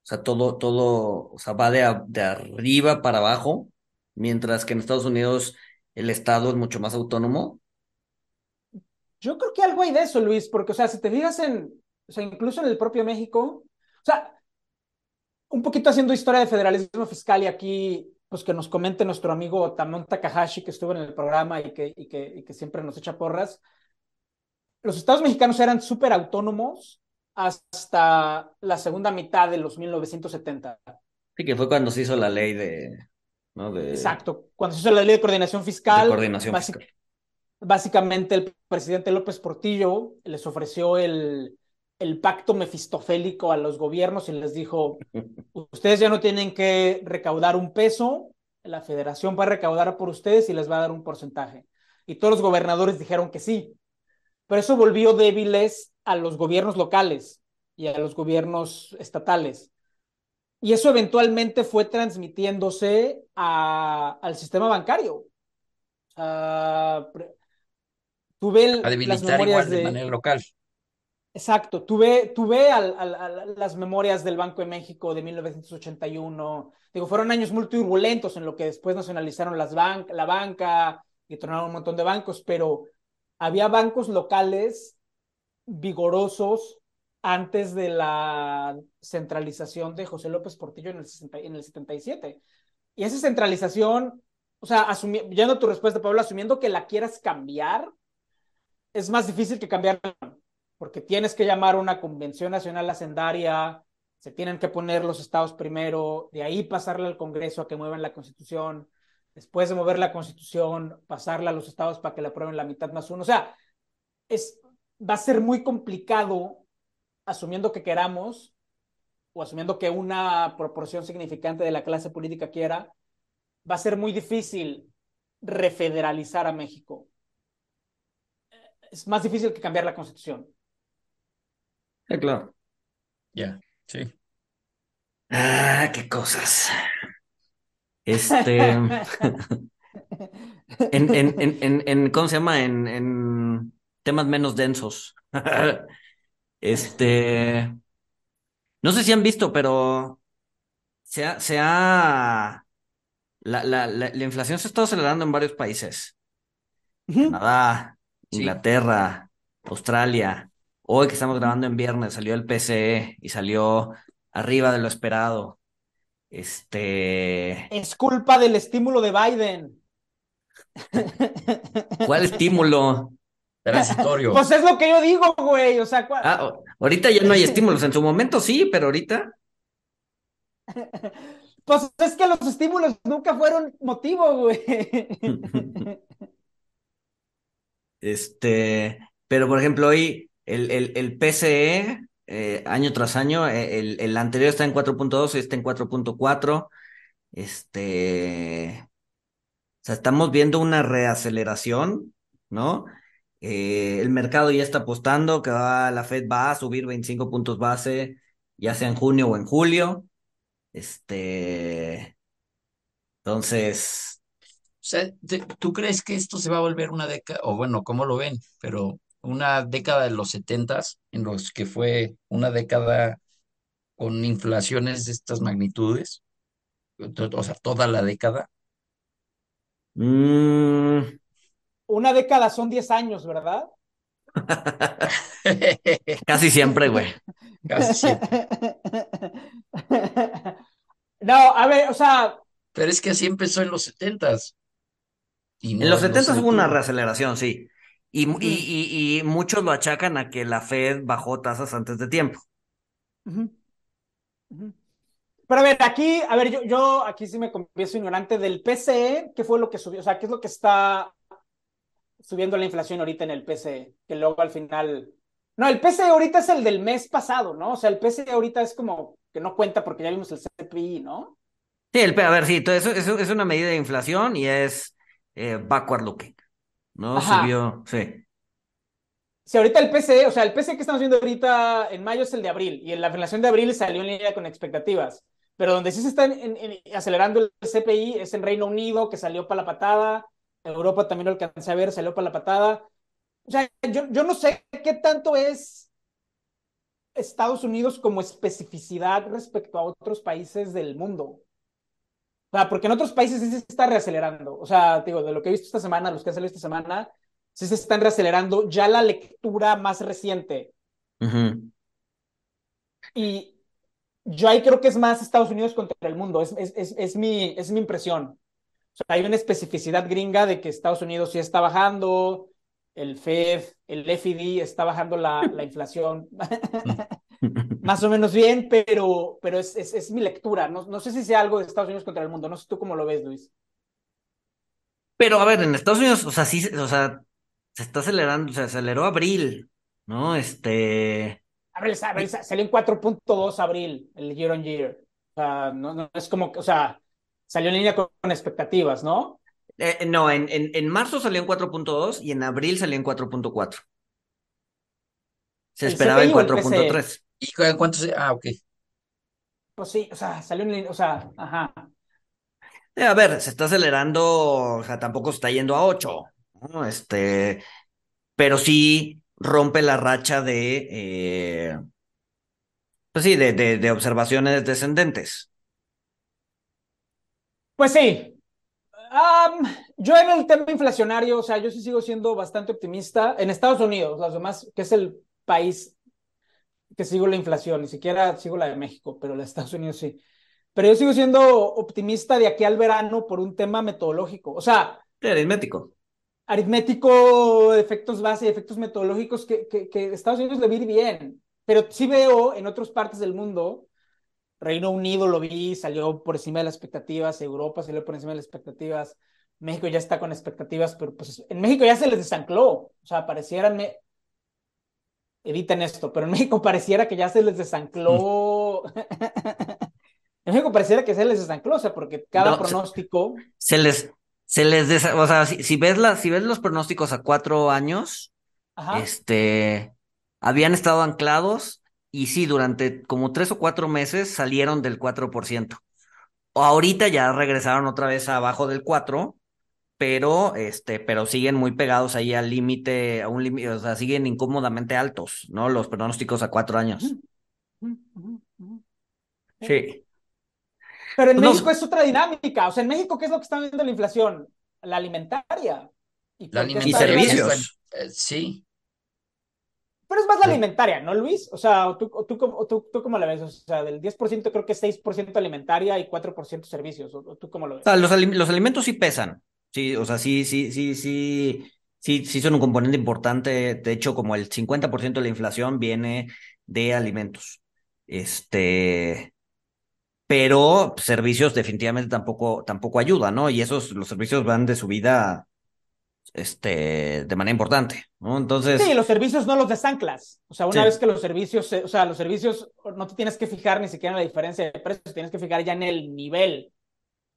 sea, todo, todo, o sea, va de, de arriba para abajo, mientras que en Estados Unidos el Estado es mucho más autónomo. Yo creo que algo hay de eso, Luis, porque, o sea, si te fijas en, o sea, incluso en el propio México, o sea, un poquito haciendo historia de federalismo fiscal y aquí, pues que nos comente nuestro amigo Tamón Takahashi, que estuvo en el programa y que, y que, y que siempre nos echa porras. Los estados mexicanos eran súper autónomos hasta la segunda mitad de los 1970. Sí, que fue cuando se hizo la ley de... ¿no? de Exacto, cuando se hizo la ley de coordinación fiscal. De coordinación fiscal. Básicamente el presidente López Portillo les ofreció el, el pacto mefistofélico a los gobiernos y les dijo, ustedes ya no tienen que recaudar un peso, la federación va a recaudar por ustedes y les va a dar un porcentaje. Y todos los gobernadores dijeron que sí. Pero eso volvió débiles a los gobiernos locales y a los gobiernos estatales. Y eso eventualmente fue transmitiéndose a, al sistema bancario. tuve a las debilitar memorias igual de manera local. Exacto, tuve, tuve al, las memorias del Banco de México de 1981. Digo, fueron años muy turbulentos en lo que después nacionalizaron las la banca y tronaron un montón de bancos, pero había bancos locales vigorosos antes de la centralización de José López Portillo en el, 60, en el 77. Y esa centralización, o sea, yendo a tu respuesta, Pablo, asumiendo que la quieras cambiar, es más difícil que cambiarla porque tienes que llamar una convención nacional hacendaria, se tienen que poner los estados primero, de ahí pasarle al Congreso a que muevan la Constitución, después de mover la Constitución, pasarla a los estados para que la aprueben la mitad más uno. O sea, es, va a ser muy complicado, asumiendo que queramos, o asumiendo que una proporción significante de la clase política quiera, va a ser muy difícil refederalizar a México. Es más difícil que cambiar la Constitución. Sí, claro. Ya, sí. Ah, qué cosas. Este. en, en, en, en, en, ¿cómo se llama? En, en temas menos densos. este. No sé si han visto, pero se ha, se ha la, la, la, la inflación se ha estado acelerando en varios países. Canadá, Sí. Inglaterra, Australia. Hoy que estamos grabando en viernes salió el PCE y salió arriba de lo esperado. Este, Es culpa del estímulo de Biden. ¿cuál estímulo? Transitorio. Pues es lo que yo digo, güey. O sea, ¿cuál- Ah, o- ahorita ya no hay estímulos. En su momento sí, pero ahorita. pues es que los estímulos nunca fueron motivo, güey. Este, pero por ejemplo, hoy el, el, el PCE, eh, año tras año, eh, el, el anterior está en 4.2 y está en 4.4. Este, o sea, estamos viendo una reaceleración, ¿no? Eh, el mercado ya está apostando que va, la Fed va a subir 25 puntos base, ya sea en junio o en julio. Este, entonces, O sea, ¿tú crees que esto se va a volver una década, o bueno, cómo lo ven, pero una década de los setentas, en los que fue una década con inflaciones de estas magnitudes? O sea, toda la década. mm, Una década son 10 años, ¿verdad? casi siempre, güey. Casi siempre. No, a ver, o sea, Pero es que así empezó en los setentas. Y En no, los no 70 se hubo una reaceleración, sí. Y, y, y, y muchos lo achacan a que la Fed bajó tasas antes de tiempo. Pero a ver, aquí, a ver, yo, yo aquí sí me confieso ignorante del PCE, ¿qué fue lo que subió? O sea, ¿qué es lo que está subiendo la inflación ahorita en el PCE? Que luego al final. No, el PCE ahorita es el del mes pasado, ¿no? O sea, el PCE ahorita es como que no cuenta porque ya vimos el CPI, ¿no? Sí, el, P- a ver, sí, todo eso, eso es una medida de inflación y es eh, backward looking, ¿no? Ajá. Subió, sí. Si ahorita el PCE, o sea, el PCE que estamos viendo ahorita en mayo es el de abril, y en la inflación de abril salió en línea con expectativas. Pero donde sí se está en- en- acelerando el CPI es en Reino Unido, que salió para la patada. Europa también lo alcancé a ver, salió para la patada. O sea, yo, yo no sé qué tanto es Estados Unidos como especificidad respecto a otros países del mundo. O sea, porque en otros países sí se está reacelerando. O sea, digo, de lo que he visto esta semana, los que han salido esta semana, sí se están reacelerando. Ya la lectura más reciente. Ujú. Y yo ahí creo que es más Estados Unidos contra el mundo. Es, es, es, es mi, es mi impresión. O sea, hay una especificidad gringa de que Estados Unidos sí está bajando, el Fed, el FED está bajando la, la inflación más o menos bien, pero, pero es, es, es mi lectura. No, no sé si sea algo de Estados Unidos contra el mundo. No sé tú cómo lo ves, Luis. Pero a ver, en Estados Unidos, o sea, sí, o sea, se está acelerando, se aceleró abril, ¿no? Este, Abril, abril, salió en 4.2 abril, el year on year. O sea, no, no es como que, o sea, salió en línea con, con expectativas, ¿no? eh, no, en, en, en marzo salió en 4.2 y en abril salió en 4.4. Se ¿El esperaba en CPI o el PCE? 4.3. ¿Y cu- cuánto se- Ah, ok. Pues sí, o sea, salió en línea, o sea, ajá. Eh, a ver, se está acelerando, o sea, tampoco se está yendo a 8, ¿no? Este, pero sí rompe la racha de, eh, pues sí, de, de, de observaciones descendentes. Pues sí. Yo en el tema inflacionario, o sea, yo sí sigo siendo bastante optimista. En Estados Unidos, los demás, que es el país que sigo la inflación, ni siquiera sigo la de México, pero la de Estados Unidos sí. Pero yo sigo siendo optimista de aquí al verano por un tema metodológico. O sea, aritmético. aritmético, efectos base, efectos metodológicos que, que, que Estados Unidos le ir bien. Pero sí veo en otras partes del mundo, Reino Unido lo vi, salió por encima de las expectativas, Europa salió por encima de las expectativas, México ya está con expectativas, pero pues en México ya se les desancló. O sea, parecieran, me... eviten esto, pero en México pareciera que ya se les desancló. en México pareciera que se les desancló, o sea, porque cada No, se- pronóstico. Se les, se les, desa- o sea, si, si ves la, si ves los pronósticos a cuatro años, Ajá. este, habían estado anclados y sí, durante como tres o cuatro meses salieron del 4%. Ahorita ya regresaron otra vez abajo del 4, pero este, pero siguen muy pegados ahí al límite, a un límite, o sea, siguen incómodamente altos, ¿no? Los pronósticos a cuatro años. Sí. Pero en Pues no- México es otra dinámica. O sea, en México, ¿qué es lo que está viendo la inflación? La alimentaria. ¿Y, La Y servicios. eh, sí, Pero es más la Sí. alimentaria, ¿no, Luis? O sea, ¿o tú, tú, tú, tú cómo la ves? O sea, del 10% creo que es 6% alimentaria y 4% servicios. ¿O, tú cómo lo O ves? sea, los, alim- los alimentos sí pesan. Sí, o sea, sí, sí, sí, sí, sí, sí son un componente importante. De hecho, como el 50% de la inflación viene de alimentos. Este, pero servicios definitivamente tampoco, tampoco ayuda, ¿no? Y esos, los servicios van de subida, este, de manera importante, ¿no? Entonces, Sí, los servicios no los desanclas. O sea, una Sí. vez que los servicios, se- o sea, los servicios no te tienes que fijar ni siquiera en la diferencia de precios, tienes que fijar ya en el nivel.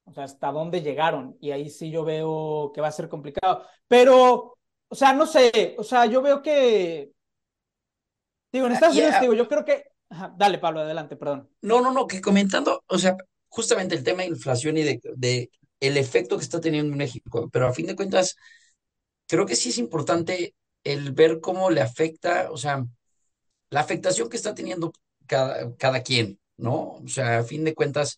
O sea, hasta dónde llegaron. Y ahí sí yo veo que va a ser complicado. Pero, o sea, no sé. O sea, yo veo que. Digo, en Estados Ya. Unidos, digo, yo creo que. Ajá, dale, Pablo, adelante, perdón. No, no, no, que comentando, o sea, justamente el tema de inflación y de, de el efecto que está teniendo en México, pero a fin de cuentas, creo que sí es importante el ver cómo le afecta, o sea, la afectación que está teniendo cada, cada quien, ¿no? O sea, a fin de cuentas,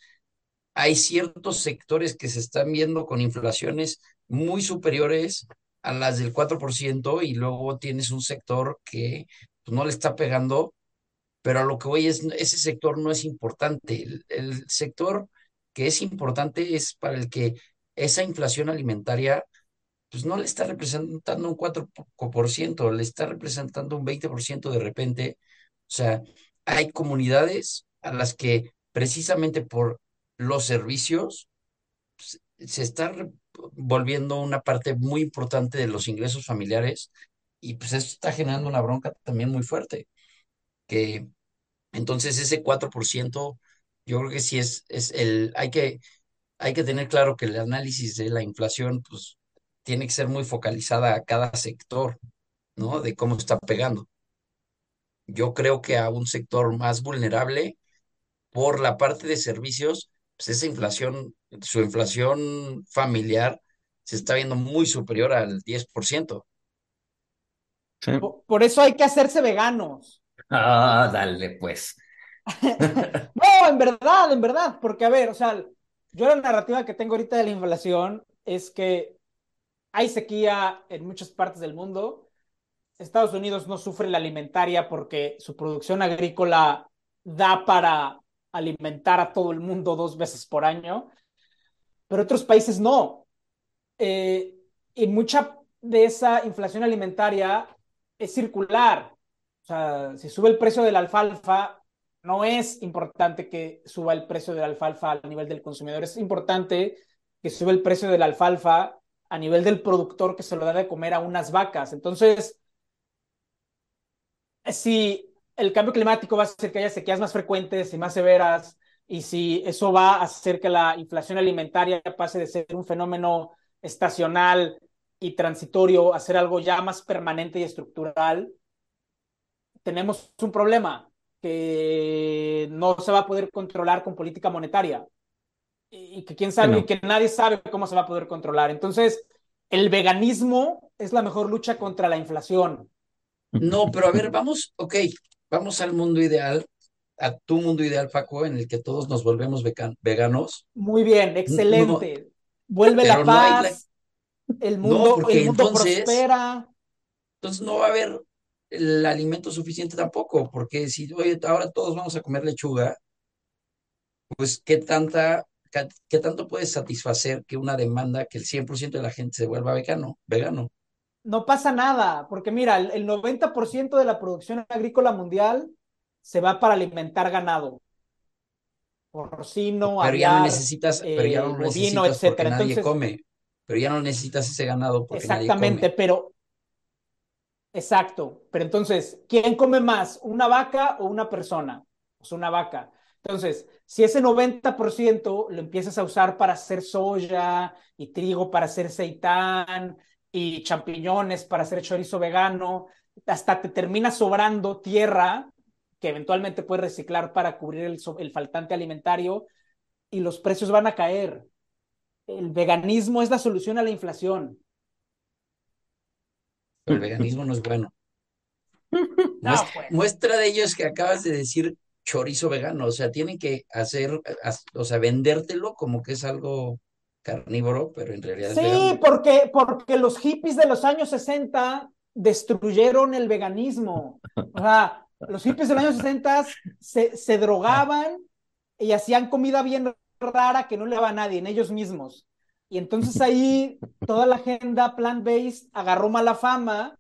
hay ciertos sectores que se están viendo con inflaciones muy superiores a las del 4% y luego tienes un sector que pues, no le está pegando pero a lo que voy es, ese sector no es importante. El, sector que es importante es para el que esa inflación alimentaria, pues no le está representando un 4%, le está representando un 20% de repente. O sea, hay comunidades a las que precisamente por los servicios pues, se está volviendo una parte muy importante de los ingresos familiares y pues eso está generando una bronca también muy fuerte, que entonces ese 4% yo creo que sí es, es el, hay que, hay que tener claro que el análisis de la inflación, pues, tiene que ser muy focalizada a cada sector, ¿no? De cómo está pegando. Yo creo que a un sector más vulnerable por la parte de servicios, pues esa inflación, su inflación familiar se está viendo muy superior al 10%. sí. Por, por eso hay que hacerse veganos. Ah, dale, pues. No, en verdad, en verdad. Porque, a ver, o sea, yo la narrativa que tengo ahorita de la inflación es que hay sequía en muchas partes del mundo. Estados Unidos no sufre la alimentaria porque su producción agrícola da para alimentar a todo el mundo dos veces por año, pero otros países no. Eh, y mucha de esa inflación alimentaria es circular. O sea, si sube el precio de la alfalfa, no es importante que suba el precio de la alfalfa a nivel del consumidor, es importante que sube el precio de la alfalfa a nivel del productor que se lo da de comer a unas vacas. Entonces, si el cambio climático va a hacer que haya sequías más frecuentes y más severas, y si eso va a hacer que la inflación alimentaria pase de ser un fenómeno estacional y transitorio a ser algo ya más permanente y estructural, tenemos un problema que no se va a poder controlar con política monetaria. y que quién sabe, no. y que nadie sabe cómo se va a poder controlar. Entonces, el veganismo es la mejor lucha contra la inflación. No, pero a ver, vamos, ok, vamos al mundo ideal, a tu mundo ideal, Paco, en el que todos nos volvemos vegan- veganos. Muy bien, excelente. Vuelve la no paz, el mundo, porque el mundo entonces- prospera. Entonces no va a haber el alimento suficiente tampoco, porque si oye, ahora todos vamos a comer lechuga, pues qué tanta, qué tanto puedes satisfacer que una demanda que el 100% de la gente se vuelva vegano, vegano. No pasa nada, porque mira, el, el 90% de la producción agrícola mundial se va para alimentar ganado. Porcino, Pero ya no necesitas, pero ya eh, no bovino, necesitas porque nadie Entonces, come. Pero ya no necesitas ese ganado porque nadie exactamente, come. pero exacto. Pero entonces, ¿quién come más? ¿Una vaca o una persona? Pues una vaca. Entonces, si ese 90% lo empiezas a usar para hacer soya y trigo para hacer seitán y champiñones para hacer chorizo vegano, hasta te termina sobrando tierra que eventualmente puedes reciclar para cubrir el, el faltante alimentario y los precios van a caer. El veganismo es la solución a la inflación. El veganismo no es bueno. No, Muestra, pues. muestra de ello es que acabas de decir chorizo vegano. O sea, tienen que hacer, o sea, vendértelo como que es algo carnívoro, pero en realidad es Sí, vegano. porque, porque los hippies de los años 60 destruyeron el veganismo. O sea, los hippies de los años 60 se, se drogaban y hacían comida bien rara que no le daba a nadie, en ellos mismos. Y entonces ahí toda la agenda plant-based agarró mala fama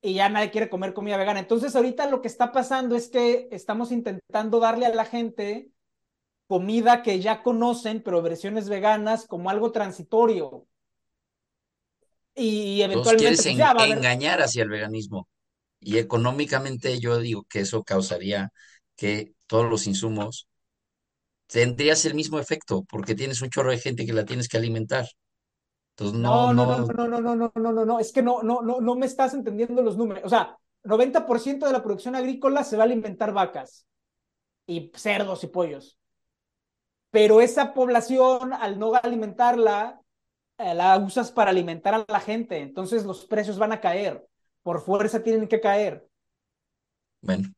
y ya nadie quiere comer comida vegana. Entonces ahorita lo que está pasando es que estamos intentando darle a la gente comida que ya conocen, pero versiones veganas como algo transitorio. Y eventualmente quieres pues, en- ya va a haber- engañar hacia el veganismo. Y económicamente yo digo que eso causaría que todos los insumos tendrías el mismo efecto, porque tienes un chorro de gente que la tienes que alimentar. Entonces No, no, no, no, no, no, no, no, no, no, no, es que no, no, no, no me estás entendiendo los números. O sea, 90% de la producción agrícola se va a alimentar vacas y cerdos y pollos. Pero esa población, al no alimentarla, eh, la usas para alimentar a la gente. Entonces los precios van a caer. Por fuerza tienen que caer. Bueno,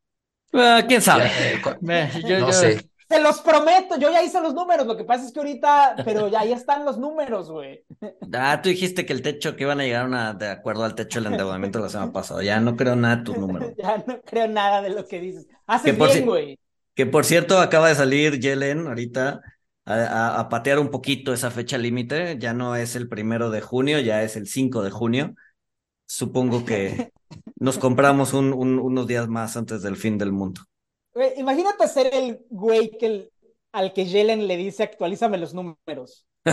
Ah, ¿Quién sabe? ya, eh, yo- no yo- sé. Se los prometo, yo ya hice los números. Lo que pasa es que ahorita, pero ya, ya están los números, güey. Ah, tú dijiste que el techo, que iban a llegar a una, de acuerdo al techo del endeudamiento la semana pasada. Ya no creo nada de tus números. Ya no creo nada de lo que dices. Haces bien, si- güey. Que por cierto, acaba de salir Yellen ahorita a, a- a patear un poquito esa fecha límite. Ya no es el primero de junio, ya es el 5 de junio. Supongo que nos compramos un- un- unos días más antes del fin del mundo. Imagínate ser el güey que el- al que Yellen le dice actualízame los números.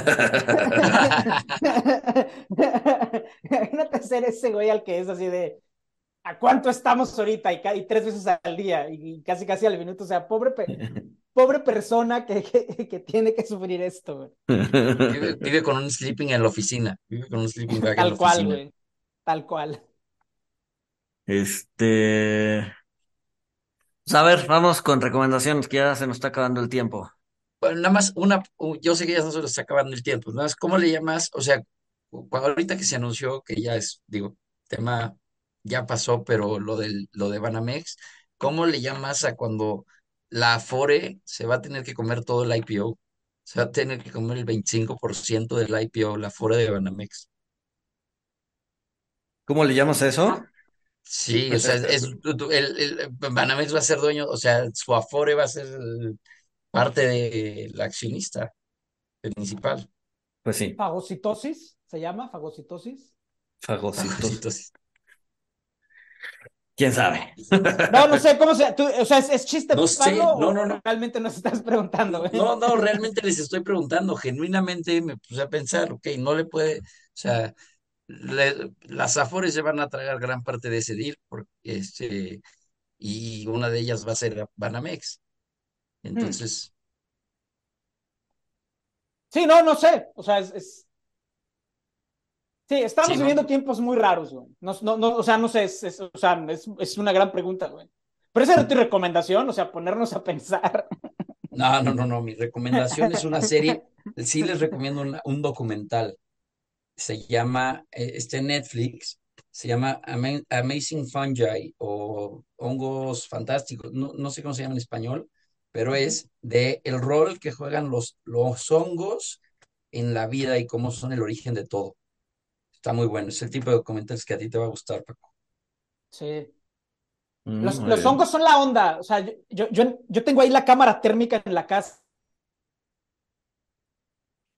Imagínate ser ese güey al que es así de ¿a cuánto estamos ahorita? Y, tres veces al día y, casi casi al minuto. O sea, pobre, pe- pobre persona que, que, que tiene que sufrir esto, güey. Vive, vive con un sleeping en la oficina. Vive con un sleeping bag en la Tal cual, oficina. güey. Tal cual. Este. Pues a ver, vamos con recomendaciones, que ya se nos está acabando el tiempo. Bueno, nada más una, yo sé que ya no se nos está acabando el tiempo, nada más, ¿cómo le llamas? O sea, cuando ahorita que se anunció que ya es, digo, tema ya pasó, pero lo del, lo de Banamex, ¿cómo le llamas a cuando la Afore se va a tener que comer todo el IPO? Se va a tener que comer el 25% del IPO, la Afore de Banamex. ¿Cómo le llamas a eso? Sí, o sea, es, el, el- Banamex va a ser dueño, o sea, su Afore va a ser el- parte del accionista principal. Pues sí, Fagocitosis, ¿se llama? Fagocitosis. fagocitos. Entonces, ¿Quién sabe? No, no sé cómo se. tú- o sea, ¿es, es chiste No sé, no, no, no. Realmente nos estás preguntando, güey. No, no, realmente les estoy preguntando, genuinamente me puse a pensar, ok, no le puede, o sea, le- las Afores se van a tragar gran parte de ese deal, porque, este, y una de ellas va a ser Banamex. Entonces, Sí, no, no sé. O sea, es. es- Sí, estamos Sí, no. viviendo tiempos muy raros, güey. No, no, no, o sea, no sé, es, es- o sea, es, es una gran pregunta, güey. Pero esa era tu recomendación, o sea, ponernos a pensar. no, no, no, no, mi recomendación es una serie sí les recomiendo una- un documental. Se llama, eh, está en Netflix, se llama Ama- Amazing Fungi o Hongos Fantásticos, no, no sé cómo se llama en español, pero es de el rol que juegan los, los hongos en la vida y cómo son el origen de todo. Está muy bueno, es el tipo de documentales que a ti te va a gustar, Paco. Sí. Mm, Los, los hongos son la onda. O sea, yo, yo, yo, yo tengo ahí la cámara térmica en la casa.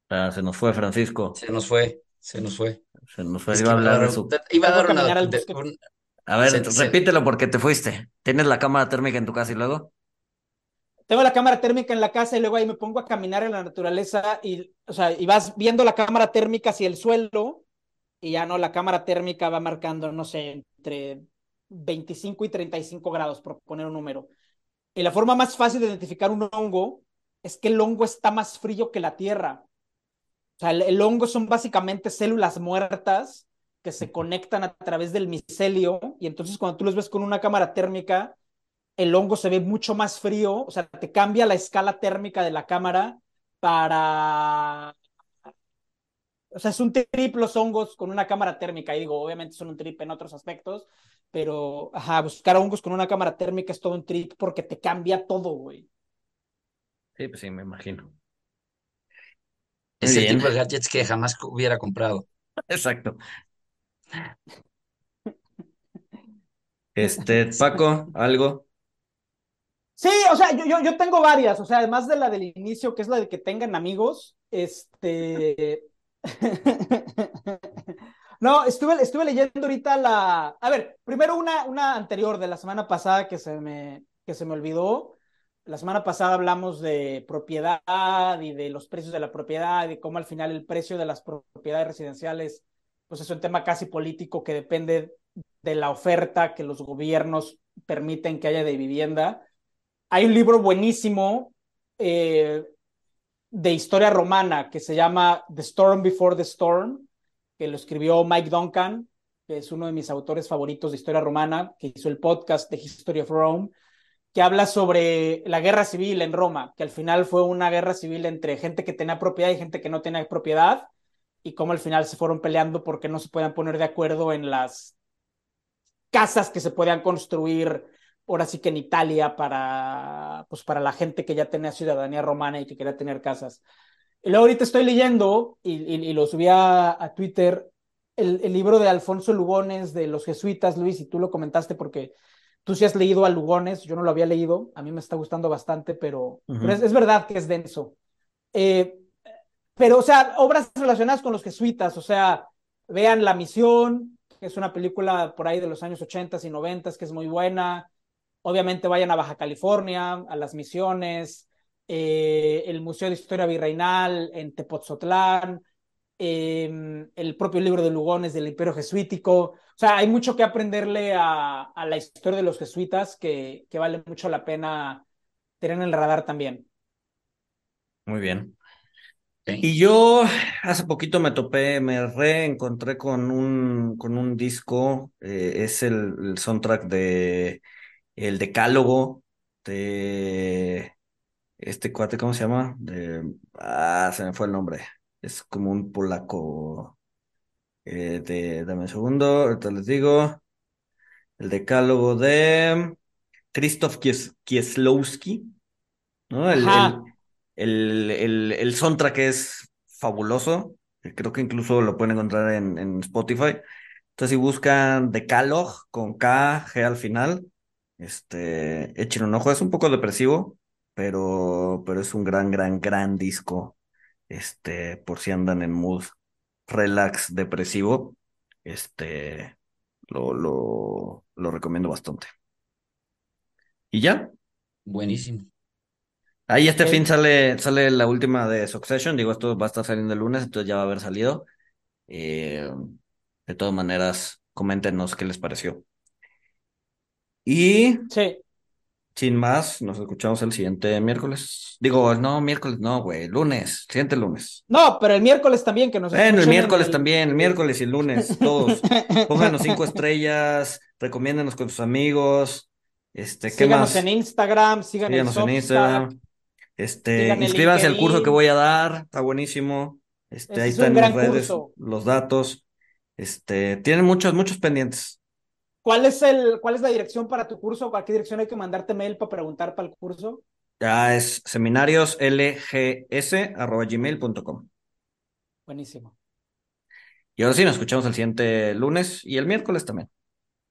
Ah, se nos fue Francisco. Se nos fue, se nos fue. Se nos fue. Es Iba a hablar de su. iba a dar una, de- un- A ver, se- se- repítelo porque te fuiste. ¿Tienes la cámara térmica en tu casa y luego? Tengo la cámara térmica en la casa y luego ahí me pongo a caminar en la naturaleza y, o sea, y vas viendo la cámara térmica hacia el suelo y ya no, la cámara térmica va marcando, no sé, entre 25 y 35 grados, por poner un número. Y la forma más fácil de identificar un hongo es que el hongo está más frío que la tierra. O sea, el, hongo son básicamente células muertas que se conectan a través del micelio y entonces cuando tú los ves con una cámara térmica, el hongo se ve mucho más frío, o sea, te cambia la escala térmica de la cámara para... O sea, es un trip los hongos con una cámara térmica, y digo, obviamente son un trip en otros aspectos, pero, ajá, buscar hongos con una cámara térmica es todo un trip porque te cambia todo, güey. Sí, pues sí, me imagino. es Muy el bien. tipo de gadgets que jamás hubiera comprado. Exacto. Este, Paco, algo. Sí, o sea, yo, yo, yo tengo varias, o sea, además de la del inicio, que es la de que tengan amigos, este... No, estuve, estuve leyendo ahorita la... A ver, primero una, una anterior de la semana pasada que se me, que se me olvidó. La semana pasada hablamos de propiedad y de los precios de la propiedad y cómo al final el precio de las propiedades residenciales, pues es un tema casi político que depende de la oferta que los gobiernos permiten que haya de vivienda. Hay un libro buenísimo eh, de historia romana que se llama The Storm Before the Storm, que lo escribió Mike Duncan, que es uno de mis autores favoritos de historia romana, que hizo el podcast de History of Rome, que habla sobre la guerra civil en Roma, que al final fue una guerra civil entre gente que tenía propiedad y gente que no tenía propiedad, y cómo al final se fueron peleando porque no se podían poner de acuerdo en las casas que se podían construir ahora sí que en Italia para, pues para la gente que ya tenía ciudadanía romana y que quería tener casas. Y luego ahorita estoy leyendo, y, y, y lo subí a, a Twitter, el, el, libro de Alfonso Lugones de los jesuitas, Luis, y tú lo comentaste porque tú sí has leído a Lugones, yo no lo había leído, a mí me está gustando bastante, pero, uh -huh. pero es, es, verdad que es denso. Eh, pero, o sea, obras relacionadas con los jesuitas, o sea, vean La Misión, que es una película por ahí de los años 80 y 90 que es muy buena. Obviamente vayan a Baja California, a las misiones, eh, el Museo de Historia Virreinal en Tepoztlán, eh, el propio libro de Lugones del Imperio Jesuítico. O sea, hay mucho que aprenderle a, a la historia de los jesuitas que, que, vale mucho la pena tener en el radar también. Muy bien. Y yo hace poquito me topé, me reencontré con un, con un disco, eh, es el, el, soundtrack de El Decálogo de este cuate, ¿cómo se llama? De, ah, se me fue el nombre. Es como un polaco. Eh, de, dame un segundo, ahorita les digo. El Decálogo de Krzysztof Kies, Kieslowski, ¿no? El, el, el, el, soundtrack es fabuloso. Creo que incluso lo pueden encontrar en, en Spotify. Entonces, si buscan Decalog con K, G al final, este, echen un ojo. Es un poco depresivo, pero, pero es un gran, gran, gran disco. Este, por si andan en mood relax depresivo, este, lo, lo, lo recomiendo bastante. ¿Y ya? Buenísimo. Ahí este fin sale, sale la última de Succession. Digo, esto va a estar saliendo el lunes, entonces ya va a haber salido. Eh, de todas maneras, coméntenos qué les pareció. Y sí. sin más, nos escuchamos el siguiente miércoles. Digo, no, miércoles, no, güey, lunes, siguiente lunes. No, pero el miércoles también que nos Bueno, el miércoles el... también, el miércoles y el lunes, todos. Pónganos cinco estrellas, recomiéndenos con sus amigos. Este, ¿qué síganos más? en Instagram, síganos, síganos en Instagram. Este, inscríbanse al curso que voy a dar, está buenísimo. Este, ahí es están mis redes, curso. los datos. Este, tienen muchos, muchos pendientes. ¿Cuál es el, cuál es la dirección para tu curso? ¿A qué dirección hay que mandarte mail para preguntar para el curso? Ya es seminarioslgs.gmail.com. Buenísimo. Y ahora sí, nos escuchamos el siguiente lunes y el miércoles también.